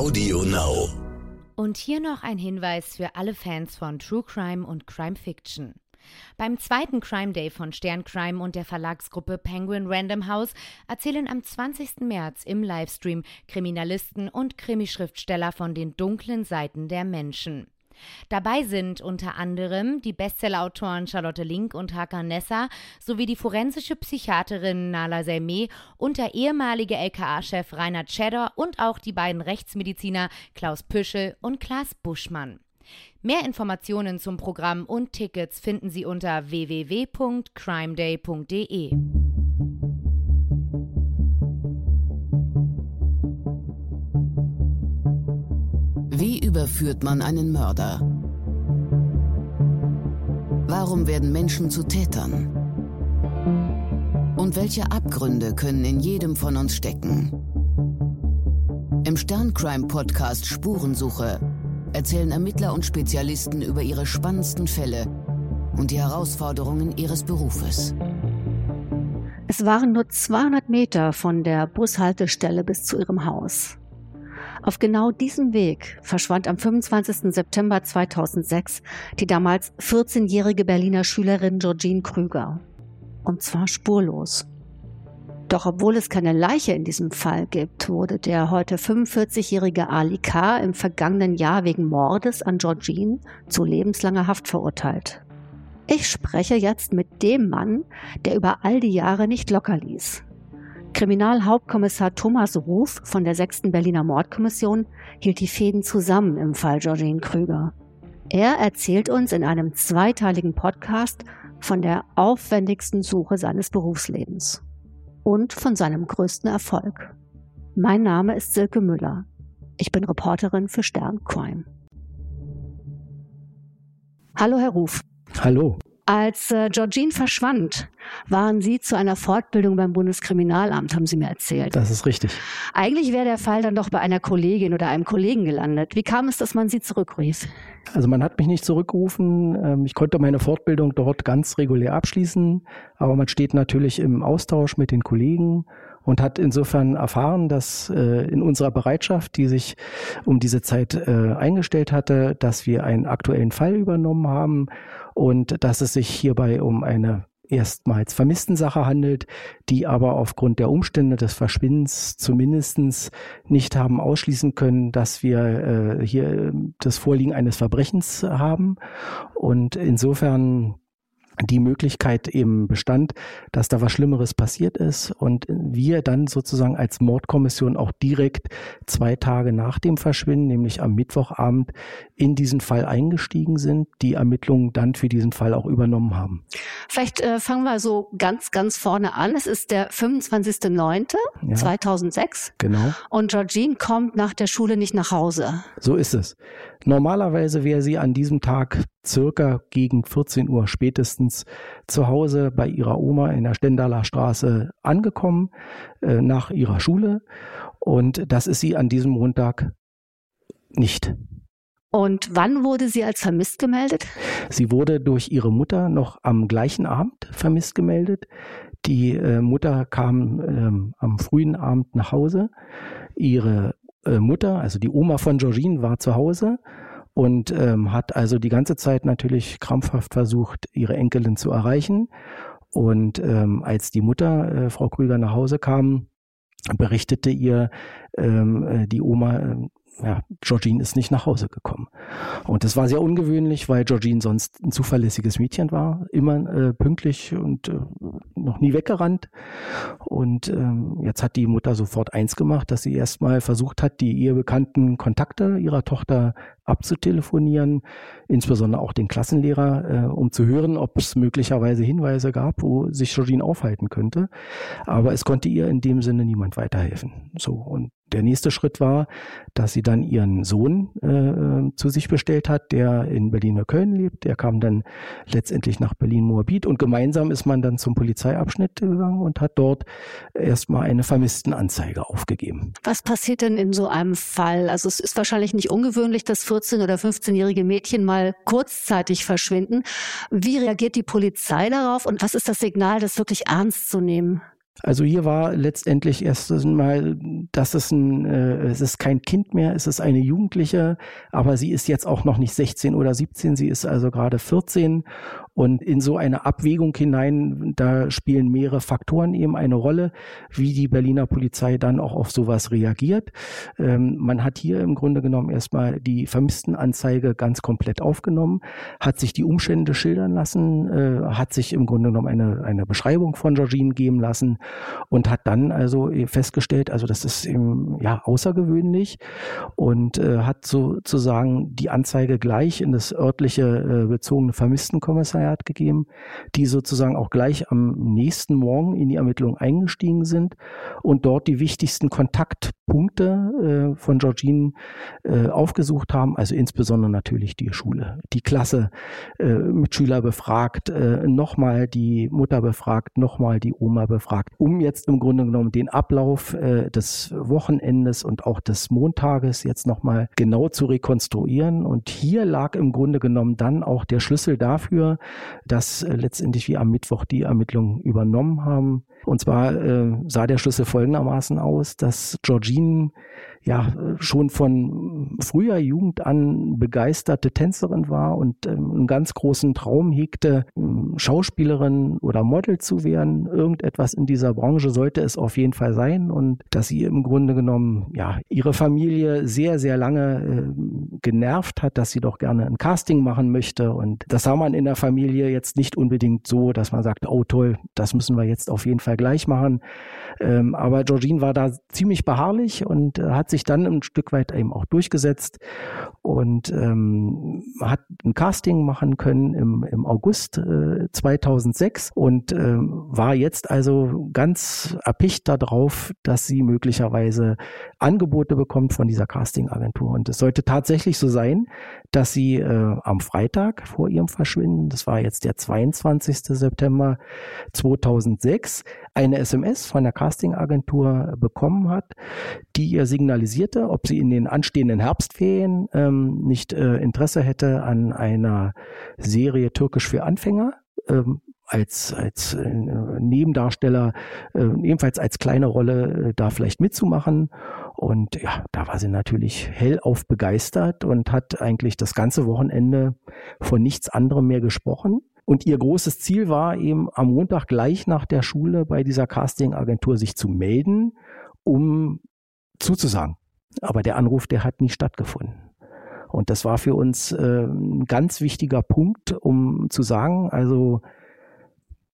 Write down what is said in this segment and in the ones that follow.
Audio Now. Und hier noch ein Hinweis für alle Fans von True Crime und Crime Fiction. Beim zweiten Crime Day von Stern Crime und der Verlagsgruppe Penguin Random House erzählen am 20. März im Livestream Kriminalisten und Krimischriftsteller von den dunklen Seiten der Menschen. Dabei sind unter anderem die Bestsellerautoren Charlotte Link und Hakan Nessa sowie die forensische Psychiaterin Nala Selme und der ehemalige LKA-Chef Reinhard Tschedder und auch die beiden Rechtsmediziner Klaus Püschel und Klaas Buschmann. Mehr Informationen zum Programm und Tickets finden Sie unter www.crimeday.de. Wie überführt man einen Mörder? Warum werden Menschen zu Tätern? Und welche Abgründe können in jedem von uns stecken? Im Sterncrime-Podcast Spurensuche erzählen Ermittler und Spezialisten über ihre spannendsten Fälle und die Herausforderungen ihres Berufes. Es waren nur 200 Meter von der Bushaltestelle bis zu ihrem Haus. Auf genau diesem Weg verschwand am 25. September 2006 die damals 14-jährige Berliner Schülerin Georgine Krüger. Und zwar spurlos. Doch obwohl es keine Leiche in diesem Fall gibt, wurde der heute 45-jährige Ali K. im vergangenen Jahr wegen Mordes an Georgine zu lebenslanger Haft verurteilt. Ich spreche jetzt mit dem Mann, der über all die Jahre nicht locker ließ. Kriminalhauptkommissar Thomas Ruf von der 6. Berliner Mordkommission hielt die Fäden zusammen im Fall Georgine Krüger. Er erzählt uns in einem zweiteiligen Podcast von der aufwendigsten Suche seines Berufslebens und von seinem größten Erfolg. Mein Name ist Silke Müller. Ich bin Reporterin für Stern Crime. Hallo, Herr Ruf. Hallo. Als äh, Georgine verschwand, waren Sie zu einer Fortbildung beim Bundeskriminalamt, haben Sie mir erzählt. Das ist richtig. Eigentlich wäre der Fall dann doch bei einer Kollegin oder einem Kollegen gelandet. Wie kam es, dass man Sie zurückrief? Also man hat mich nicht zurückgerufen. Ähm, ich konnte meine Fortbildung dort ganz regulär abschließen, aber man steht natürlich im Austausch mit den Kollegen und hat insofern erfahren, dass äh, in unserer Bereitschaft, die sich um diese Zeit äh, eingestellt hatte, dass wir einen aktuellen Fall übernommen haben und dass es sich hierbei um eine erstmals vermissten Sache handelt, die aber aufgrund der Umstände des Verschwindens zumindestens nicht haben ausschließen können, dass wir äh, hier das Vorliegen eines Verbrechens haben. Und insofern die Möglichkeit eben bestand, dass da was Schlimmeres passiert ist und wir dann sozusagen als Mordkommission auch direkt zwei Tage nach dem Verschwinden, nämlich am Mittwochabend, in diesen Fall eingestiegen sind, die Ermittlungen dann für diesen Fall auch übernommen haben. Vielleicht äh, fangen wir so ganz, ganz vorne an. Es ist der 25.09.2006. Ja, genau. Und Georgine kommt nach der Schule nicht nach Hause. So ist es. Normalerweise wäre sie an diesem Tag circa gegen 14 Uhr spätestens zu Hause bei ihrer Oma in der Stendaler Straße angekommen, äh, nach ihrer Schule. Und das ist sie an diesem Montag nicht. Und wann wurde sie als vermisst gemeldet? Sie wurde durch ihre Mutter noch am gleichen Abend vermisst gemeldet. Die äh, Mutter kam ähm, am frühen Abend nach Hause. Ihre Mutter, also die Oma von Georgine, war zu Hause und ähm, hat also die ganze Zeit natürlich krampfhaft versucht, ihre Enkelin zu erreichen. Und ähm, als die Mutter, äh, Frau Krüger, nach Hause kam, berichtete ihr ähm, äh, die Oma, äh, ja, Georgine ist nicht nach Hause gekommen. Und das war sehr ungewöhnlich, weil Georgine sonst ein zuverlässiges Mädchen war, immer äh, pünktlich und äh, noch nie weggerannt. Und ähm, jetzt hat die Mutter sofort eins gemacht, dass sie erstmal versucht hat, die ihr bekannten Kontakte ihrer Tochter abzutelefonieren, insbesondere auch den Klassenlehrer, äh, um zu hören, ob es möglicherweise Hinweise gab, wo sich Georgine aufhalten könnte. Aber es konnte ihr in dem Sinne niemand weiterhelfen. So und der nächste Schritt war, dass sie dann ihren Sohn äh, zu sich bestellt hat, der in Berlin-Köln lebt. Der kam dann letztendlich nach Berlin-Moabit und gemeinsam ist man dann zum Polizeiabschnitt gegangen und hat dort erstmal eine Vermisstenanzeige aufgegeben. Was passiert denn in so einem Fall? Also es ist wahrscheinlich nicht ungewöhnlich, dass 14- oder 15-jährige Mädchen mal kurzzeitig verschwinden. Wie reagiert die Polizei darauf und was ist das Signal, das wirklich ernst zu nehmen? Also hier war letztendlich erst mal, dass es ein, äh, es ist kein Kind mehr, es ist eine Jugendliche, aber sie ist jetzt auch noch nicht 16 oder 17, sie ist also gerade 14 und in so eine Abwägung hinein, da spielen mehrere Faktoren eben eine Rolle, wie die Berliner Polizei dann auch auf sowas reagiert. Ähm, man hat hier im Grunde genommen erstmal die Vermisstenanzeige ganz komplett aufgenommen, hat sich die Umstände schildern lassen, äh, hat sich im Grunde genommen eine, eine Beschreibung von Georgine geben lassen und hat dann also festgestellt, also das ist eben, ja außergewöhnlich und äh, hat sozusagen die Anzeige gleich in das örtliche äh, bezogene Vermisstenkommissariat gegeben, die sozusagen auch gleich am nächsten Morgen in die Ermittlung eingestiegen sind und dort die wichtigsten Kontaktpunkte äh, von Georgine äh, aufgesucht haben, also insbesondere natürlich die Schule, die Klasse, äh, Mitschüler befragt, äh, nochmal die Mutter befragt, nochmal die Oma befragt, um jetzt im Grunde genommen den Ablauf äh, des Wochenendes und auch des Montages jetzt nochmal genau zu rekonstruieren. Und hier lag im Grunde genommen dann auch der Schlüssel dafür, dass letztendlich wir am Mittwoch die Ermittlungen übernommen haben. Und zwar äh, sah der Schlüssel folgendermaßen aus, dass Georgine ja schon von früher Jugend an begeisterte Tänzerin war und ähm, einen ganz großen Traum hegte, Schauspielerin oder Model zu werden. Irgendetwas in dieser Branche sollte es auf jeden Fall sein und dass sie im Grunde genommen ja ihre Familie sehr sehr lange äh, genervt hat, dass sie doch gerne ein Casting machen möchte und das sah man in der Familie jetzt nicht unbedingt so, dass man sagt, oh toll, das müssen wir jetzt auf jeden Fall gleich machen. Ähm, aber Georgine war da ziemlich beharrlich und äh, hat sich dann ein Stück weit eben auch durchgesetzt und ähm, hat ein Casting machen können im, im August äh, 2006 und äh, war jetzt also ganz erpicht darauf, dass sie möglicherweise Angebote bekommt von dieser Castingagentur. Und es sollte tatsächlich so sein, dass sie äh, am Freitag vor ihrem Verschwinden, das war jetzt der 22. September 2006, eine SMS von der Castingagentur bekommen hat, die ihr signalisierte, ob sie in den anstehenden Herbstferien ähm, nicht äh, Interesse hätte an einer Serie Türkisch für Anfänger. Ähm, als, als äh, Nebendarsteller, äh, ebenfalls als kleine Rolle äh, da vielleicht mitzumachen. Und ja, da war sie natürlich hellauf begeistert und hat eigentlich das ganze Wochenende von nichts anderem mehr gesprochen. Und ihr großes Ziel war eben am Montag gleich nach der Schule bei dieser Castingagentur sich zu melden, um zuzusagen. Aber der Anruf, der hat nie stattgefunden. Und das war für uns äh, ein ganz wichtiger Punkt, um zu sagen, also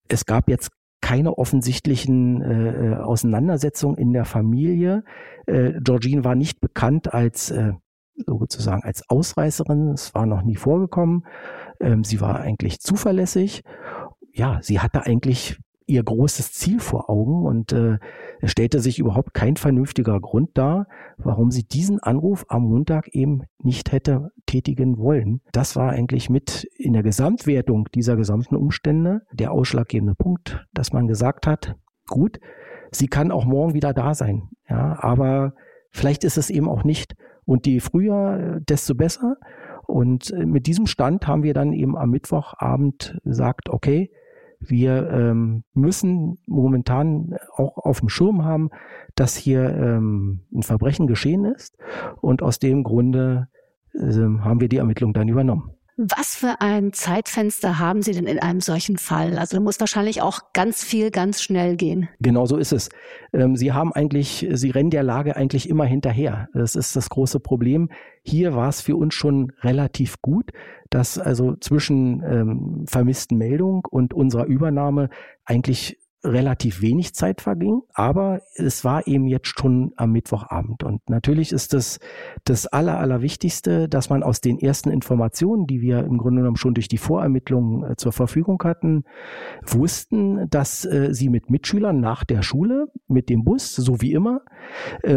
es gab jetzt keine offensichtlichen äh, äh Auseinandersetzungen in der Familie. Äh, Georgine war nicht bekannt als äh, sozusagen als Ausreißerin. Es war noch nie vorgekommen. Ähm, sie war eigentlich zuverlässig. Ja, sie hatte eigentlich ihr großes Ziel vor Augen und äh, es stellte sich überhaupt kein vernünftiger Grund dar, warum sie diesen Anruf am Montag eben nicht hätte tätigen wollen. Das war eigentlich mit in der Gesamtwertung dieser gesamten Umstände der ausschlaggebende Punkt, dass man gesagt hat, gut, sie kann auch morgen wieder da sein, ja, aber vielleicht ist es eben auch nicht. Und je früher, desto besser. Und äh, mit diesem Stand haben wir dann eben am Mittwochabend gesagt, okay, wir ähm, müssen momentan auch auf dem Schirm haben, dass hier ähm, ein Verbrechen geschehen ist. Und aus dem Grunde äh, haben wir die Ermittlung dann übernommen. Was für ein Zeitfenster haben Sie denn in einem solchen Fall? Also muss wahrscheinlich auch ganz viel ganz schnell gehen. Genau so ist es. Ähm, Sie haben eigentlich, Sie rennen der Lage eigentlich immer hinterher. Das ist das große Problem. Hier war es für uns schon relativ gut, dass also zwischen ähm, vermissten Meldung und unserer Übernahme eigentlich relativ wenig Zeit verging, aber es war eben jetzt schon am Mittwochabend. Und natürlich ist das das Aller, Allerwichtigste, dass man aus den ersten Informationen, die wir im Grunde genommen schon durch die Vorermittlungen äh, zur Verfügung hatten, wussten, dass äh, sie mit Mitschülern nach der Schule mit dem Bus, so wie immer,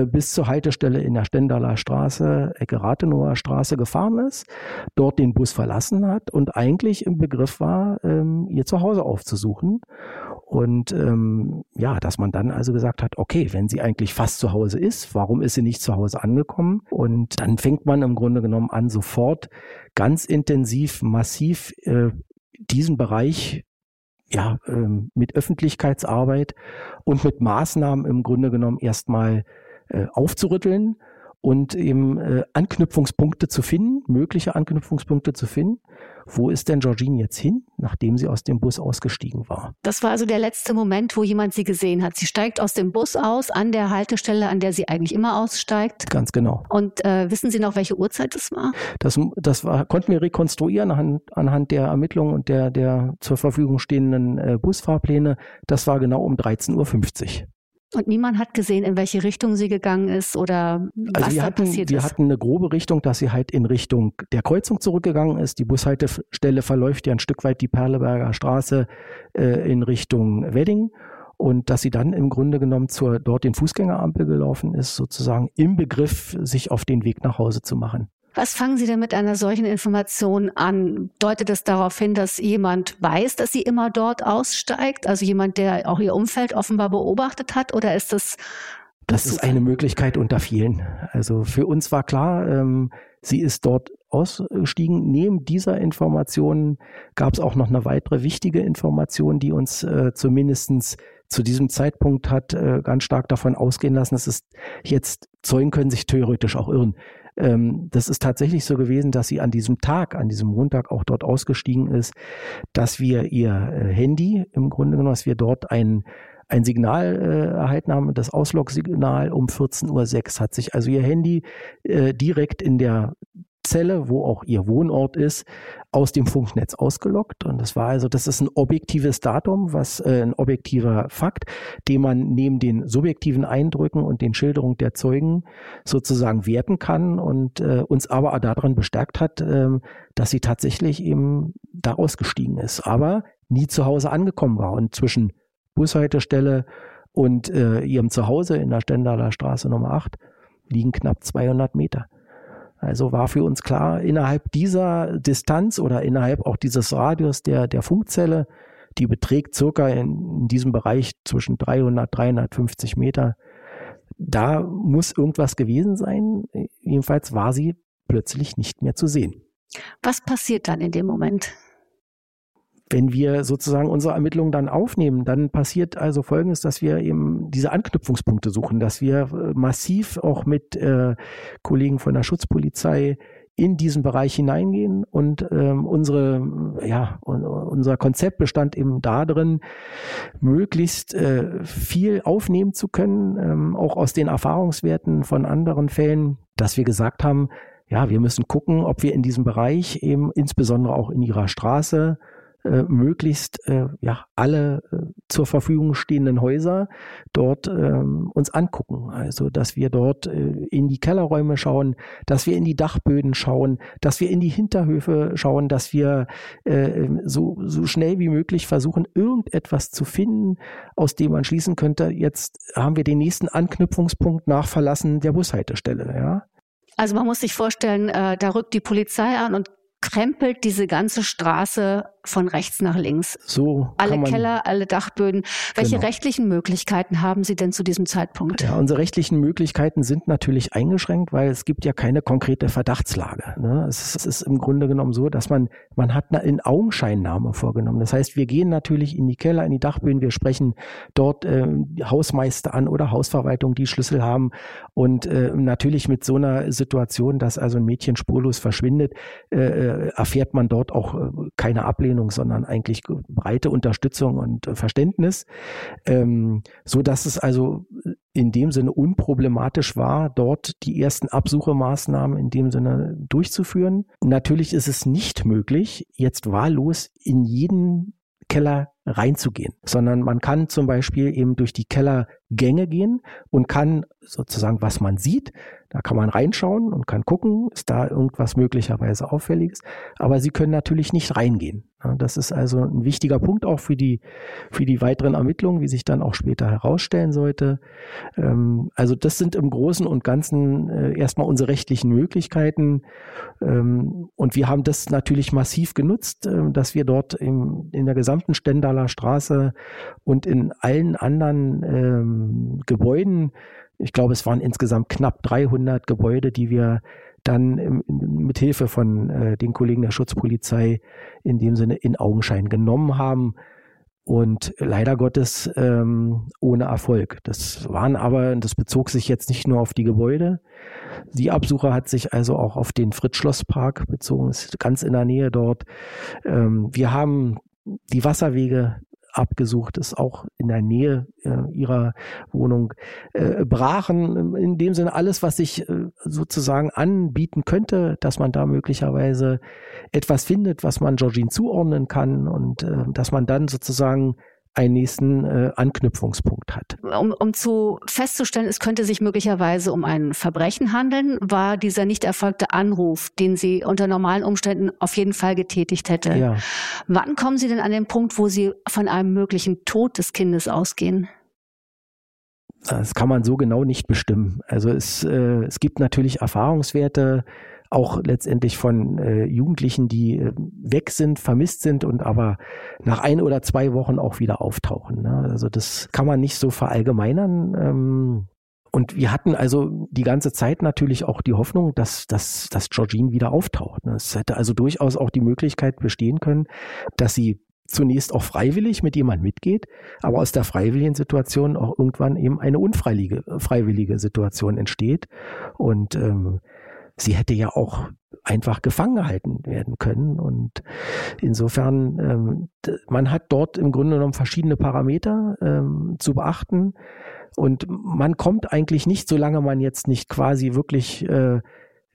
bis zur Haltestelle in der Stendaler Straße, Ecke Rathenower Straße gefahren ist, dort den Bus verlassen hat und eigentlich im Begriff war, ähm, ihr Zuhause aufzusuchen. Und ähm, ja, dass man dann also gesagt hat, okay, wenn sie eigentlich fast zu Hause ist, warum ist sie nicht zu Hause angekommen? Und dann fängt man im Grunde genommen an, sofort ganz intensiv, massiv äh, diesen Bereich ja, ähm, mit Öffentlichkeitsarbeit und mit Maßnahmen im Grunde genommen erstmal äh, aufzurütteln und eben äh, Anknüpfungspunkte zu finden, mögliche Anknüpfungspunkte zu finden. Wo ist denn Georgine jetzt hin, nachdem sie aus dem Bus ausgestiegen war? Das war also der letzte Moment, wo jemand sie gesehen hat. Sie steigt aus dem Bus aus, an der Haltestelle, an der sie eigentlich immer aussteigt. Ganz genau. Und äh, wissen Sie noch, welche Uhrzeit es war? Das, das war, konnten wir rekonstruieren anhand, anhand der Ermittlungen und der, der zur Verfügung stehenden äh, Busfahrpläne. Das war genau um 13.50 Uhr. Und niemand hat gesehen, in welche Richtung sie gegangen ist oder also was wir da hatten, passiert wir ist. hatten eine grobe Richtung, dass sie halt in Richtung der Kreuzung zurückgegangen ist. Die Bushaltestelle verläuft ja ein Stück weit die Perleberger Straße äh, in Richtung Wedding und dass sie dann im Grunde genommen zur dort den Fußgängerampel gelaufen ist, sozusagen im Begriff, sich auf den Weg nach Hause zu machen. Was fangen Sie denn mit einer solchen Information an? Deutet es darauf hin, dass jemand weiß, dass sie immer dort aussteigt? Also jemand, der auch ihr Umfeld offenbar beobachtet hat? Oder ist das Das ist eine Möglichkeit unter vielen. Also für uns war klar, ähm, sie ist dort ausgestiegen. Neben dieser Information gab es auch noch eine weitere wichtige Information, die uns äh, zumindestens zu diesem Zeitpunkt hat äh, ganz stark davon ausgehen lassen, dass es jetzt Zeugen können sich theoretisch auch irren. Ähm, das ist tatsächlich so gewesen, dass sie an diesem Tag, an diesem Montag auch dort ausgestiegen ist, dass wir ihr äh, Handy im Grunde genommen, dass wir dort ein ein Signal äh, erhalten haben, das Auslog-Signal um 14.06 Uhr hat sich also ihr Handy äh, direkt in der Zelle, wo auch ihr Wohnort ist, aus dem Funknetz ausgelockt. Und das war also, das ist ein objektives Datum, was äh, ein objektiver Fakt, den man neben den subjektiven Eindrücken und den Schilderungen der Zeugen sozusagen werten kann und äh, uns aber daran bestärkt hat, äh, dass sie tatsächlich eben da ausgestiegen ist, aber nie zu Hause angekommen war. Und zwischen Bushaltestelle und äh, ihrem Zuhause in der Stendaler Straße Nummer 8 liegen knapp 200 Meter. Also war für uns klar, innerhalb dieser Distanz oder innerhalb auch dieses Radius der, der Funkzelle, die beträgt circa in, in diesem Bereich zwischen 300, 350 Meter, da muss irgendwas gewesen sein. Jedenfalls war sie plötzlich nicht mehr zu sehen. Was passiert dann in dem Moment? wenn wir sozusagen unsere Ermittlungen dann aufnehmen, dann passiert also Folgendes, dass wir eben diese Anknüpfungspunkte suchen, dass wir massiv auch mit äh, Kollegen von der Schutzpolizei in diesen Bereich hineingehen und ähm, unsere ja unser Konzept bestand eben darin möglichst äh, viel aufnehmen zu können ähm, auch aus den Erfahrungswerten von anderen Fällen dass wir gesagt haben ja wir müssen gucken ob wir in diesem Bereich eben insbesondere auch in ihrer Straße äh, möglichst äh, ja alle äh, zur Verfügung stehenden Häuser dort ähm, uns angucken. Also dass wir dort äh, in die Kellerräume schauen, dass wir in die Dachböden schauen, dass wir in die Hinterhöfe schauen, dass wir äh, so, so schnell wie möglich versuchen, irgendetwas zu finden, aus dem man schließen könnte, jetzt haben wir den nächsten Anknüpfungspunkt nach Verlassen der Bushaltestelle. Ja? Also man muss sich vorstellen, äh, da rückt die Polizei an und krempelt diese ganze Straße von rechts nach links. So alle Keller, alle Dachböden. Welche Genau. rechtlichen Möglichkeiten haben Sie denn zu diesem Zeitpunkt? Ja, unsere rechtlichen Möglichkeiten sind natürlich eingeschränkt, weil es gibt ja keine konkrete Verdachtslage. Ne? Es, ist, es ist im Grunde genommen so, dass man, man hat eine in Augenscheinnahme vorgenommen. Das heißt, wir gehen natürlich in die Keller, in die Dachböden, wir sprechen dort ähm, Hausmeister an oder Hausverwaltung, die Schlüssel haben und äh, natürlich mit so einer Situation, dass also ein Mädchen spurlos verschwindet, äh, äh, erfährt man dort auch äh, keine Ablehnung, sondern eigentlich breite Unterstützung und äh, Verständnis, ähm, so dass es also in dem Sinne unproblematisch war, dort die ersten Absuchemaßnahmen in dem Sinne durchzuführen. Natürlich ist es nicht möglich, jetzt wahllos in jeden Keller reinzugehen, sondern man kann zum Beispiel eben durch die Kellergänge gehen und kann sozusagen, was man sieht, da kann man reinschauen und kann gucken, ist da irgendwas möglicherweise auffälliges, aber sie können natürlich nicht reingehen. Ja, Das ist also ein wichtiger Punkt auch für die, für die weiteren Ermittlungen, wie sich dann auch später herausstellen sollte. Ähm, Also das sind im Großen und Ganzen äh, erstmal unsere rechtlichen Möglichkeiten. Ähm, Und wir haben das natürlich massiv genutzt, äh, dass wir dort im, in der gesamten Stendaler Straße und in allen anderen ähm, Gebäuden, ich glaube, es waren insgesamt knapp 300 Gebäude, die wir dann mit Hilfe von äh, den Kollegen der Schutzpolizei in dem Sinne in Augenschein genommen haben, und leider Gottes ähm, ohne Erfolg. Das waren aber, das bezog sich jetzt nicht nur auf die Gebäude. Die Absucher hat sich also auch auf den Fritz-Schloss-Park bezogen, ist ganz in der Nähe dort. Ähm, wir haben die Wasserwege abgesucht, ist auch in der Nähe äh, ihrer Wohnung. Äh, brachen in dem Sinne alles, was sich äh, sozusagen anbieten könnte, dass man da möglicherweise etwas findet, was man Georgine zuordnen kann und äh, dass man dann sozusagen einen nächsten äh, Anknüpfungspunkt hat. Um, um zu festzustellen, es könnte sich möglicherweise um ein Verbrechen handeln, war dieser nicht erfolgte Anruf, den sie unter normalen Umständen auf jeden Fall getätigt hätte. Ja. Wann kommen Sie denn an den Punkt, wo Sie von einem möglichen Tod des Kindes ausgehen? Das kann man so genau nicht bestimmen. Also es, äh, es gibt natürlich Erfahrungswerte, auch letztendlich von äh, Jugendlichen, die äh, weg sind, vermisst sind und aber nach ein oder zwei Wochen auch wieder auftauchen. Ne? Also das kann man nicht so verallgemeinern. Ähm, und wir hatten also die ganze Zeit natürlich auch die Hoffnung, dass, dass, dass Georgine wieder auftaucht. Ne? Es hätte also durchaus auch die Möglichkeit bestehen können, dass sie zunächst auch freiwillig mit jemand mitgeht, aber aus der freiwilligen Situation auch irgendwann eben eine unfreiwillige freiwillige Situation entsteht. Und ähm, sie hätte ja auch einfach gefangen gehalten werden können. Und insofern, ähm, man hat dort im Grunde genommen verschiedene Parameter ähm, zu beachten. Und man kommt eigentlich nicht, solange man jetzt nicht quasi wirklich äh,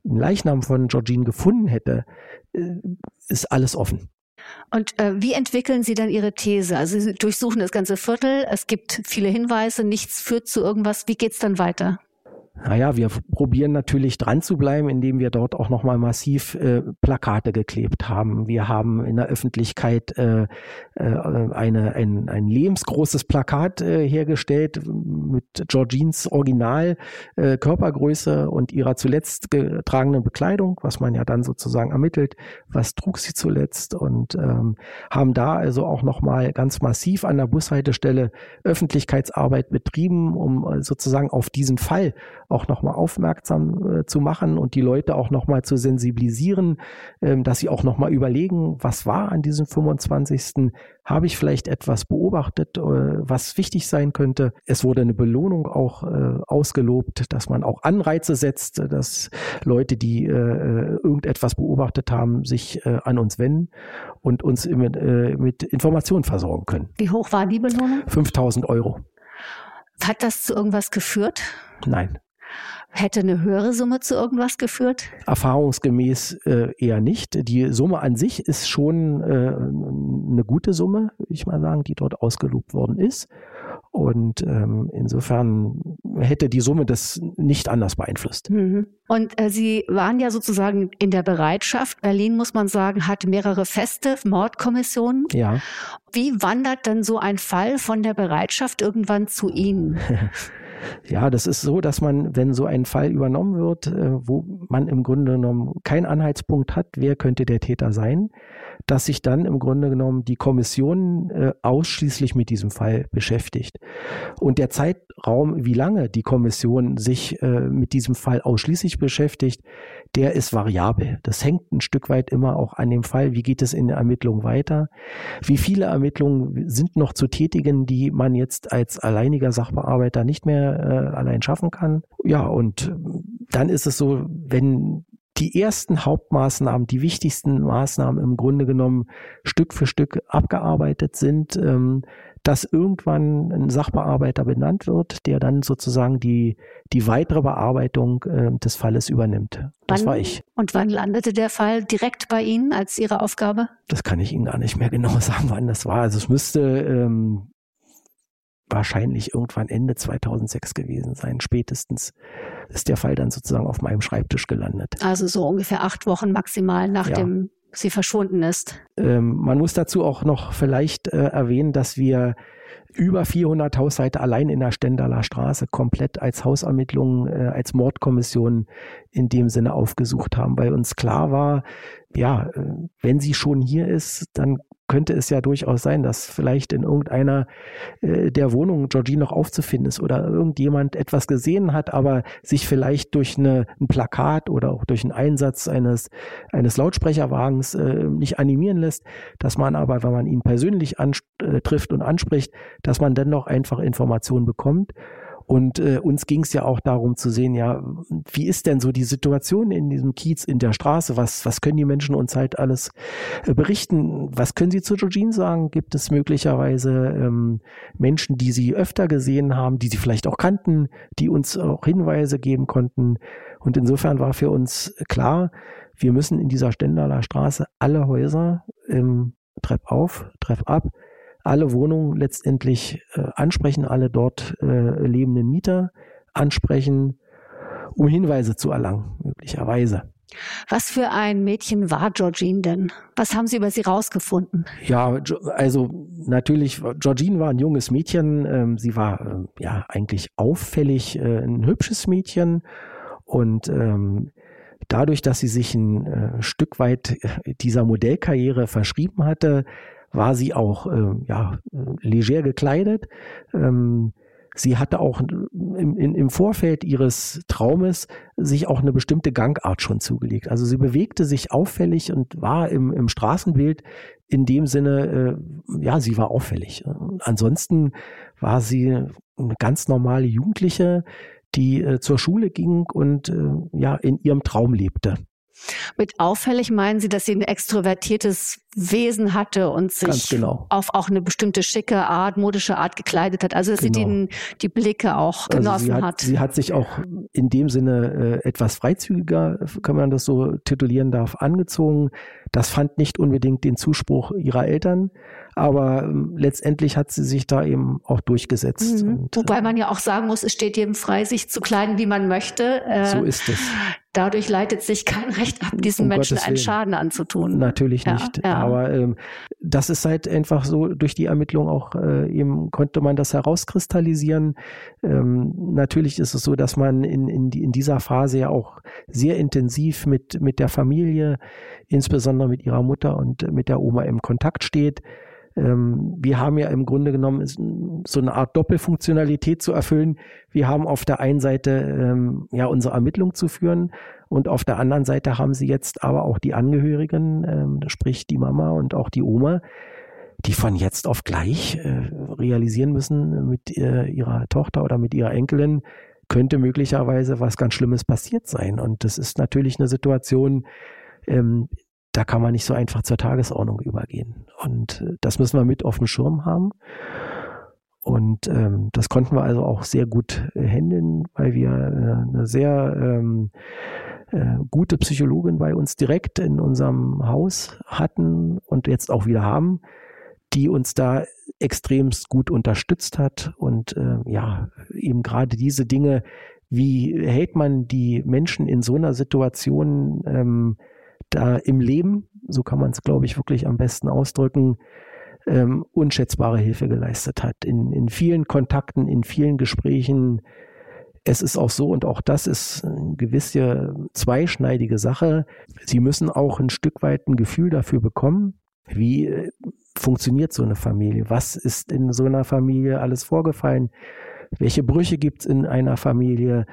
einen Leichnam von Georgine gefunden hätte, äh, ist alles offen. Und äh, wie entwickeln Sie dann Ihre These? Also Sie durchsuchen das ganze Viertel, es gibt viele Hinweise, nichts führt zu irgendwas. Wie geht's dann weiter? Naja, wir probieren natürlich dran zu bleiben, indem wir dort auch nochmal massiv äh, Plakate geklebt haben. Wir haben in der Öffentlichkeit äh, äh, eine, ein, ein lebensgroßes Plakat äh, hergestellt mit Georgines Original äh, Körpergröße und ihrer zuletzt getragenen Bekleidung, was man ja dann sozusagen ermittelt, was trug sie zuletzt und ähm, haben da also auch nochmal ganz massiv an der Bushaltestelle Öffentlichkeitsarbeit betrieben, um äh, sozusagen auf diesen Fall auch nochmal aufmerksam äh, zu machen und die Leute auch nochmal zu sensibilisieren, ähm, dass sie auch nochmal überlegen, was war an diesem 25. Habe ich vielleicht etwas beobachtet, äh, was wichtig sein könnte? Es wurde eine Belohnung auch äh, ausgelobt, dass man auch Anreize setzt, dass Leute, die äh, äh irgendetwas beobachtet haben, sich äh, an uns wenden und uns mit, mit Informationen versorgen können. Wie hoch war die Belohnung? 5000 Euro. Hat das zu irgendwas geführt? Nein. Hätte eine höhere Summe zu irgendwas geführt? Erfahrungsgemäß äh, eher nicht. Die Summe an sich ist schon äh, eine gute Summe, würde ich mal sagen, die dort ausgelobt worden ist. Und ähm, insofern hätte die Summe das nicht anders beeinflusst. Mhm. Und äh, Sie waren ja sozusagen in der Bereitschaft. Berlin, muss man sagen, hat mehrere feste Mordkommissionen. Ja. Wie wandert dann so ein Fall von der Bereitschaft irgendwann zu Ihnen? Ja, das ist so, dass man, wenn so ein Fall übernommen wird, äh, wo man im Grunde genommen keinen Anhaltspunkt hat, wer könnte der Täter sein, dass sich dann im Grunde genommen die Kommission äh, ausschließlich mit diesem Fall beschäftigt. Und der Zeitraum, wie lange die Kommission sich äh, mit diesem Fall ausschließlich beschäftigt, der ist variabel. Das hängt ein Stück weit immer auch an dem Fall, wie geht es in der Ermittlung weiter, wie viele Ermittlungen sind noch zu tätigen, die man jetzt als alleiniger Sachbearbeiter nicht mehr äh, allein schaffen kann. Ja, und dann ist es so, wenn die ersten Hauptmaßnahmen, die wichtigsten Maßnahmen im Grunde genommen Stück für Stück abgearbeitet sind, ähm, dass irgendwann ein Sachbearbeiter benannt wird, der dann sozusagen die, die weitere Bearbeitung äh, des Falles übernimmt. Das wann, war ich. Und wann landete der Fall direkt bei Ihnen als Ihre Aufgabe? Das kann ich Ihnen gar nicht mehr genau sagen, wann das war. Also es müsste ähm, wahrscheinlich irgendwann Ende 2006 gewesen sein. Spätestens ist der Fall dann sozusagen auf meinem Schreibtisch gelandet. Also so ungefähr acht Wochen maximal nachdem ja. sie verschwunden ist. Ähm, man muss dazu auch noch vielleicht äh, erwähnen, dass wir über 400 Haushalte allein in der Stendaler Straße komplett als Hausermittlungen, äh, als Mordkommission in dem Sinne aufgesucht haben, weil uns klar war, ja, äh, wenn sie schon hier ist, dann könnte es ja durchaus sein, dass vielleicht in irgendeiner äh, der Wohnungen Georgine noch aufzufinden ist oder irgendjemand etwas gesehen hat, aber sich vielleicht durch eine, ein Plakat oder auch durch einen Einsatz eines, eines Lautsprecherwagens äh, nicht animieren lässt, dass man aber, wenn man ihn persönlich äh, trifft und anspricht, dass man dennoch einfach Informationen bekommt. Und äh, uns ging es ja auch darum zu sehen, ja, wie ist denn so die Situation in diesem Kiez, in der Straße? Was, was können die Menschen uns halt alles äh, berichten? Was können sie zu Georgine sagen? Gibt es möglicherweise ähm, Menschen, die sie öfter gesehen haben, die sie vielleicht auch kannten, die uns auch Hinweise geben konnten? Und insofern war für uns klar, wir müssen in dieser Stendaler Straße alle Häuser ähm, Trepp auf, Trepp ab, alle Wohnungen letztendlich äh, ansprechen, alle dort äh, lebenden Mieter ansprechen, um Hinweise zu erlangen, möglicherweise. Was für ein Mädchen war Georgine denn? Was haben Sie über sie rausgefunden? Ja, also natürlich, Georgine war ein junges Mädchen. Ähm, sie war ähm, ja eigentlich auffällig äh, ein hübsches Mädchen und ähm, dadurch, dass sie sich ein äh, Stück weit dieser Modellkarriere verschrieben hatte, war sie auch äh, ja, leger gekleidet. Ähm, sie hatte auch im, in, im Vorfeld ihres Traumes sich auch eine bestimmte Gangart schon zugelegt. Also sie bewegte sich auffällig und war im, im Straßenbild in dem Sinne, äh, ja, sie war auffällig. Ansonsten war sie eine ganz normale Jugendliche, die äh, zur Schule ging und äh, ja in ihrem Traum lebte. Mit auffällig meinen Sie, dass sie ein extrovertiertes Wesen hatte und sich genau. auf auch eine bestimmte schicke Art, modische Art gekleidet hat. Also dass genau. sie den, die Blicke auch genossen also hat, hat, Sie hat sich auch in dem Sinne äh, etwas freizügiger, kann man das so titulieren darf, angezogen. Das fand nicht unbedingt den Zuspruch ihrer Eltern. Aber ähm, letztendlich hat sie sich da eben auch durchgesetzt. Mhm. Und, Wobei äh, man ja auch sagen muss, es steht jedem frei, sich zu kleiden, wie man möchte. Äh, so ist es. Dadurch leitet sich kein Recht ab, diesen um Menschen einen Schaden anzutun. Natürlich ja, nicht. Ja. Aber ähm, das ist halt einfach so, durch die Ermittlung auch äh, eben konnte man das herauskristallisieren. Ähm, natürlich ist es so, dass man in, in, in dieser Phase ja auch sehr intensiv mit, mit der Familie, insbesondere mit ihrer Mutter und mit der Oma im Kontakt steht ähm, wir haben ja im Grunde genommen so eine Art Doppelfunktionalität zu erfüllen. Wir haben auf der einen Seite ähm, ja unsere Ermittlung zu führen und auf der anderen Seite haben sie jetzt aber auch die Angehörigen, ähm, sprich die Mama und auch die Oma, die von jetzt auf gleich äh, realisieren müssen mit äh, ihrer Tochter oder mit ihrer Enkelin, könnte möglicherweise was ganz Schlimmes passiert sein. Und das ist natürlich eine Situation, ähm, da kann man nicht so einfach zur Tagesordnung übergehen. Und äh, das müssen wir mit auf dem Schirm haben. Und ähm, das konnten wir also auch sehr gut äh, handeln, weil wir äh, eine sehr ähm, äh, gute Psychologin bei uns direkt in unserem Haus hatten und jetzt auch wieder haben, die uns da extremst gut unterstützt hat und äh, ja, eben gerade diese Dinge, wie hält man die Menschen in so einer Situation ähm, da im Leben, so kann man es, glaube ich, wirklich am besten ausdrücken, ähm, unschätzbare Hilfe geleistet hat. In, in vielen Kontakten, in vielen Gesprächen. Es ist auch so, und auch das ist eine gewisse zweischneidige Sache. Sie müssen auch ein Stück weit ein Gefühl dafür bekommen, wie äh, funktioniert so eine Familie? Was ist in so einer Familie alles vorgefallen? Welche Brüche gibt es in einer Familie?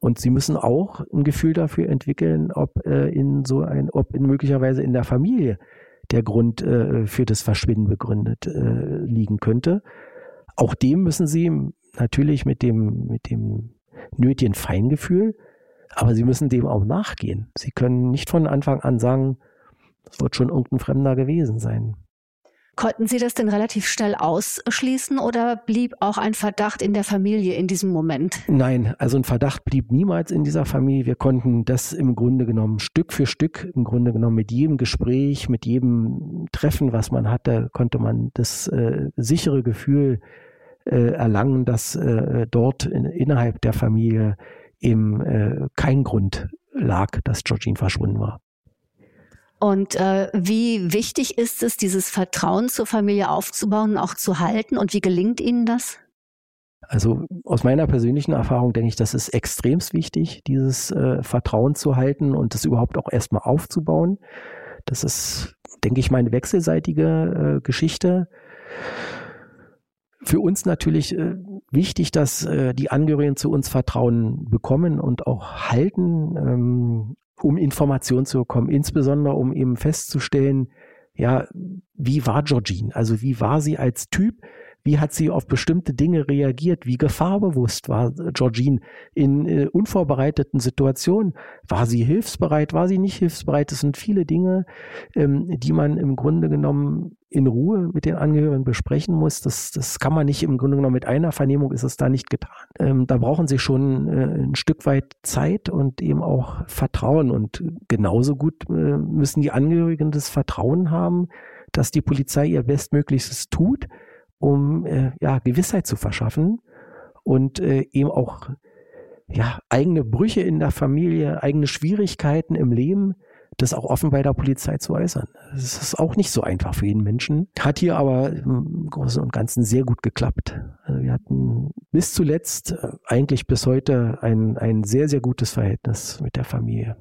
Und sie müssen auch ein Gefühl dafür entwickeln, ob äh, in so ein, ob in möglicherweise in der Familie der Grund äh, für das Verschwinden begründet äh, liegen könnte. Auch dem müssen sie natürlich mit dem, mit dem nötigen Feingefühl, aber sie müssen dem auch nachgehen. Sie können nicht von Anfang an sagen, es wird schon irgendein Fremder gewesen sein. Konnten Sie das denn relativ schnell ausschließen oder blieb auch ein Verdacht in der Familie in diesem Moment? Nein, also ein Verdacht blieb niemals in dieser Familie. Wir konnten das im Grunde genommen Stück für Stück, im Grunde genommen mit jedem Gespräch, mit jedem Treffen, was man hatte, konnte man das äh, sichere Gefühl äh, erlangen, dass äh, dort in, innerhalb der Familie eben äh, kein Grund lag, dass Georgine verschwunden war. Und äh, wie wichtig ist es, dieses Vertrauen zur Familie aufzubauen und auch zu halten? Und wie gelingt Ihnen das? Also aus meiner persönlichen Erfahrung denke ich, das ist extremst wichtig, dieses äh, Vertrauen zu halten und das überhaupt auch erstmal aufzubauen. Das ist denke ich mal, eine wechselseitige äh, Geschichte. Für uns natürlich äh, wichtig, dass äh, die Angehörigen zu uns Vertrauen bekommen und auch halten, ähm, um Informationen zu bekommen, insbesondere um eben festzustellen, ja, wie war Georgine? Also wie war sie als Typ? Wie hat sie auf bestimmte Dinge reagiert? Wie gefahrbewusst war Georgine in äh, unvorbereiteten Situationen? War sie hilfsbereit? War sie nicht hilfsbereit? Das sind viele Dinge, ähm, die man im Grunde genommen in Ruhe mit den Angehörigen besprechen muss. Das, das kann man nicht im Grunde genommen mit einer Vernehmung ist es da nicht getan. Ähm, da brauchen sie schon äh, ein Stück weit Zeit und eben auch Vertrauen. Und genauso gut äh, müssen die Angehörigen das Vertrauen haben, dass die Polizei ihr Bestmöglichstes tut um äh, ja, Gewissheit zu verschaffen und äh, eben auch ja, eigene Brüche in der Familie, eigene Schwierigkeiten im Leben, das auch offen bei der Polizei zu äußern. Das ist auch nicht so einfach für jeden Menschen. Hat hier aber im Großen und Ganzen sehr gut geklappt. Also wir hatten bis zuletzt, äh, eigentlich bis heute, ein, ein sehr, sehr gutes Verhältnis mit der Familie.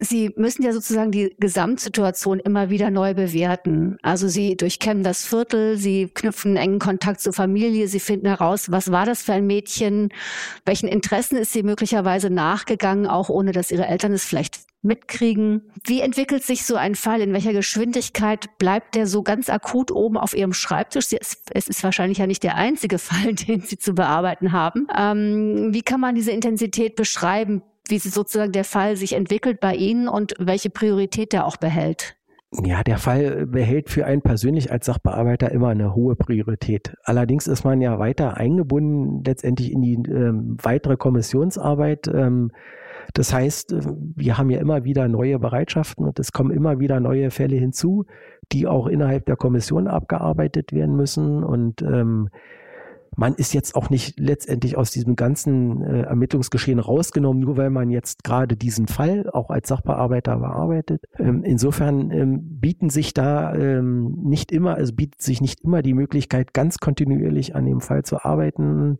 Sie müssen ja sozusagen die Gesamtsituation immer wieder neu bewerten. Also Sie durchkämmen das Viertel, Sie knüpfen engen Kontakt zur Familie, Sie finden heraus, was war das für ein Mädchen, welchen Interessen ist sie möglicherweise nachgegangen, auch ohne dass Ihre Eltern es vielleicht mitkriegen. Wie entwickelt sich so ein Fall? In welcher Geschwindigkeit bleibt der so ganz akut oben auf Ihrem Schreibtisch? Es ist wahrscheinlich ja nicht der einzige Fall, den Sie zu bearbeiten haben. Ähm, wie kann man diese Intensität beschreiben? wie sozusagen der Fall sich entwickelt bei Ihnen und welche Priorität er auch behält. Ja, der Fall behält für einen persönlich als Sachbearbeiter immer eine hohe Priorität. Allerdings ist man ja weiter eingebunden letztendlich in die ähm, weitere Kommissionsarbeit. Ähm, das heißt, äh, wir haben ja immer wieder neue Bereitschaften und es kommen immer wieder neue Fälle hinzu, die auch innerhalb der Kommission abgearbeitet werden müssen. Und ähm, man ist jetzt auch nicht letztendlich aus diesem ganzen äh, Ermittlungsgeschehen rausgenommen, nur weil man jetzt gerade diesen Fall auch als Sachbearbeiter bearbeitet. Ähm, insofern ähm, bieten sich da ähm, nicht immer, also bietet sich nicht immer die Möglichkeit, ganz kontinuierlich an dem Fall zu arbeiten.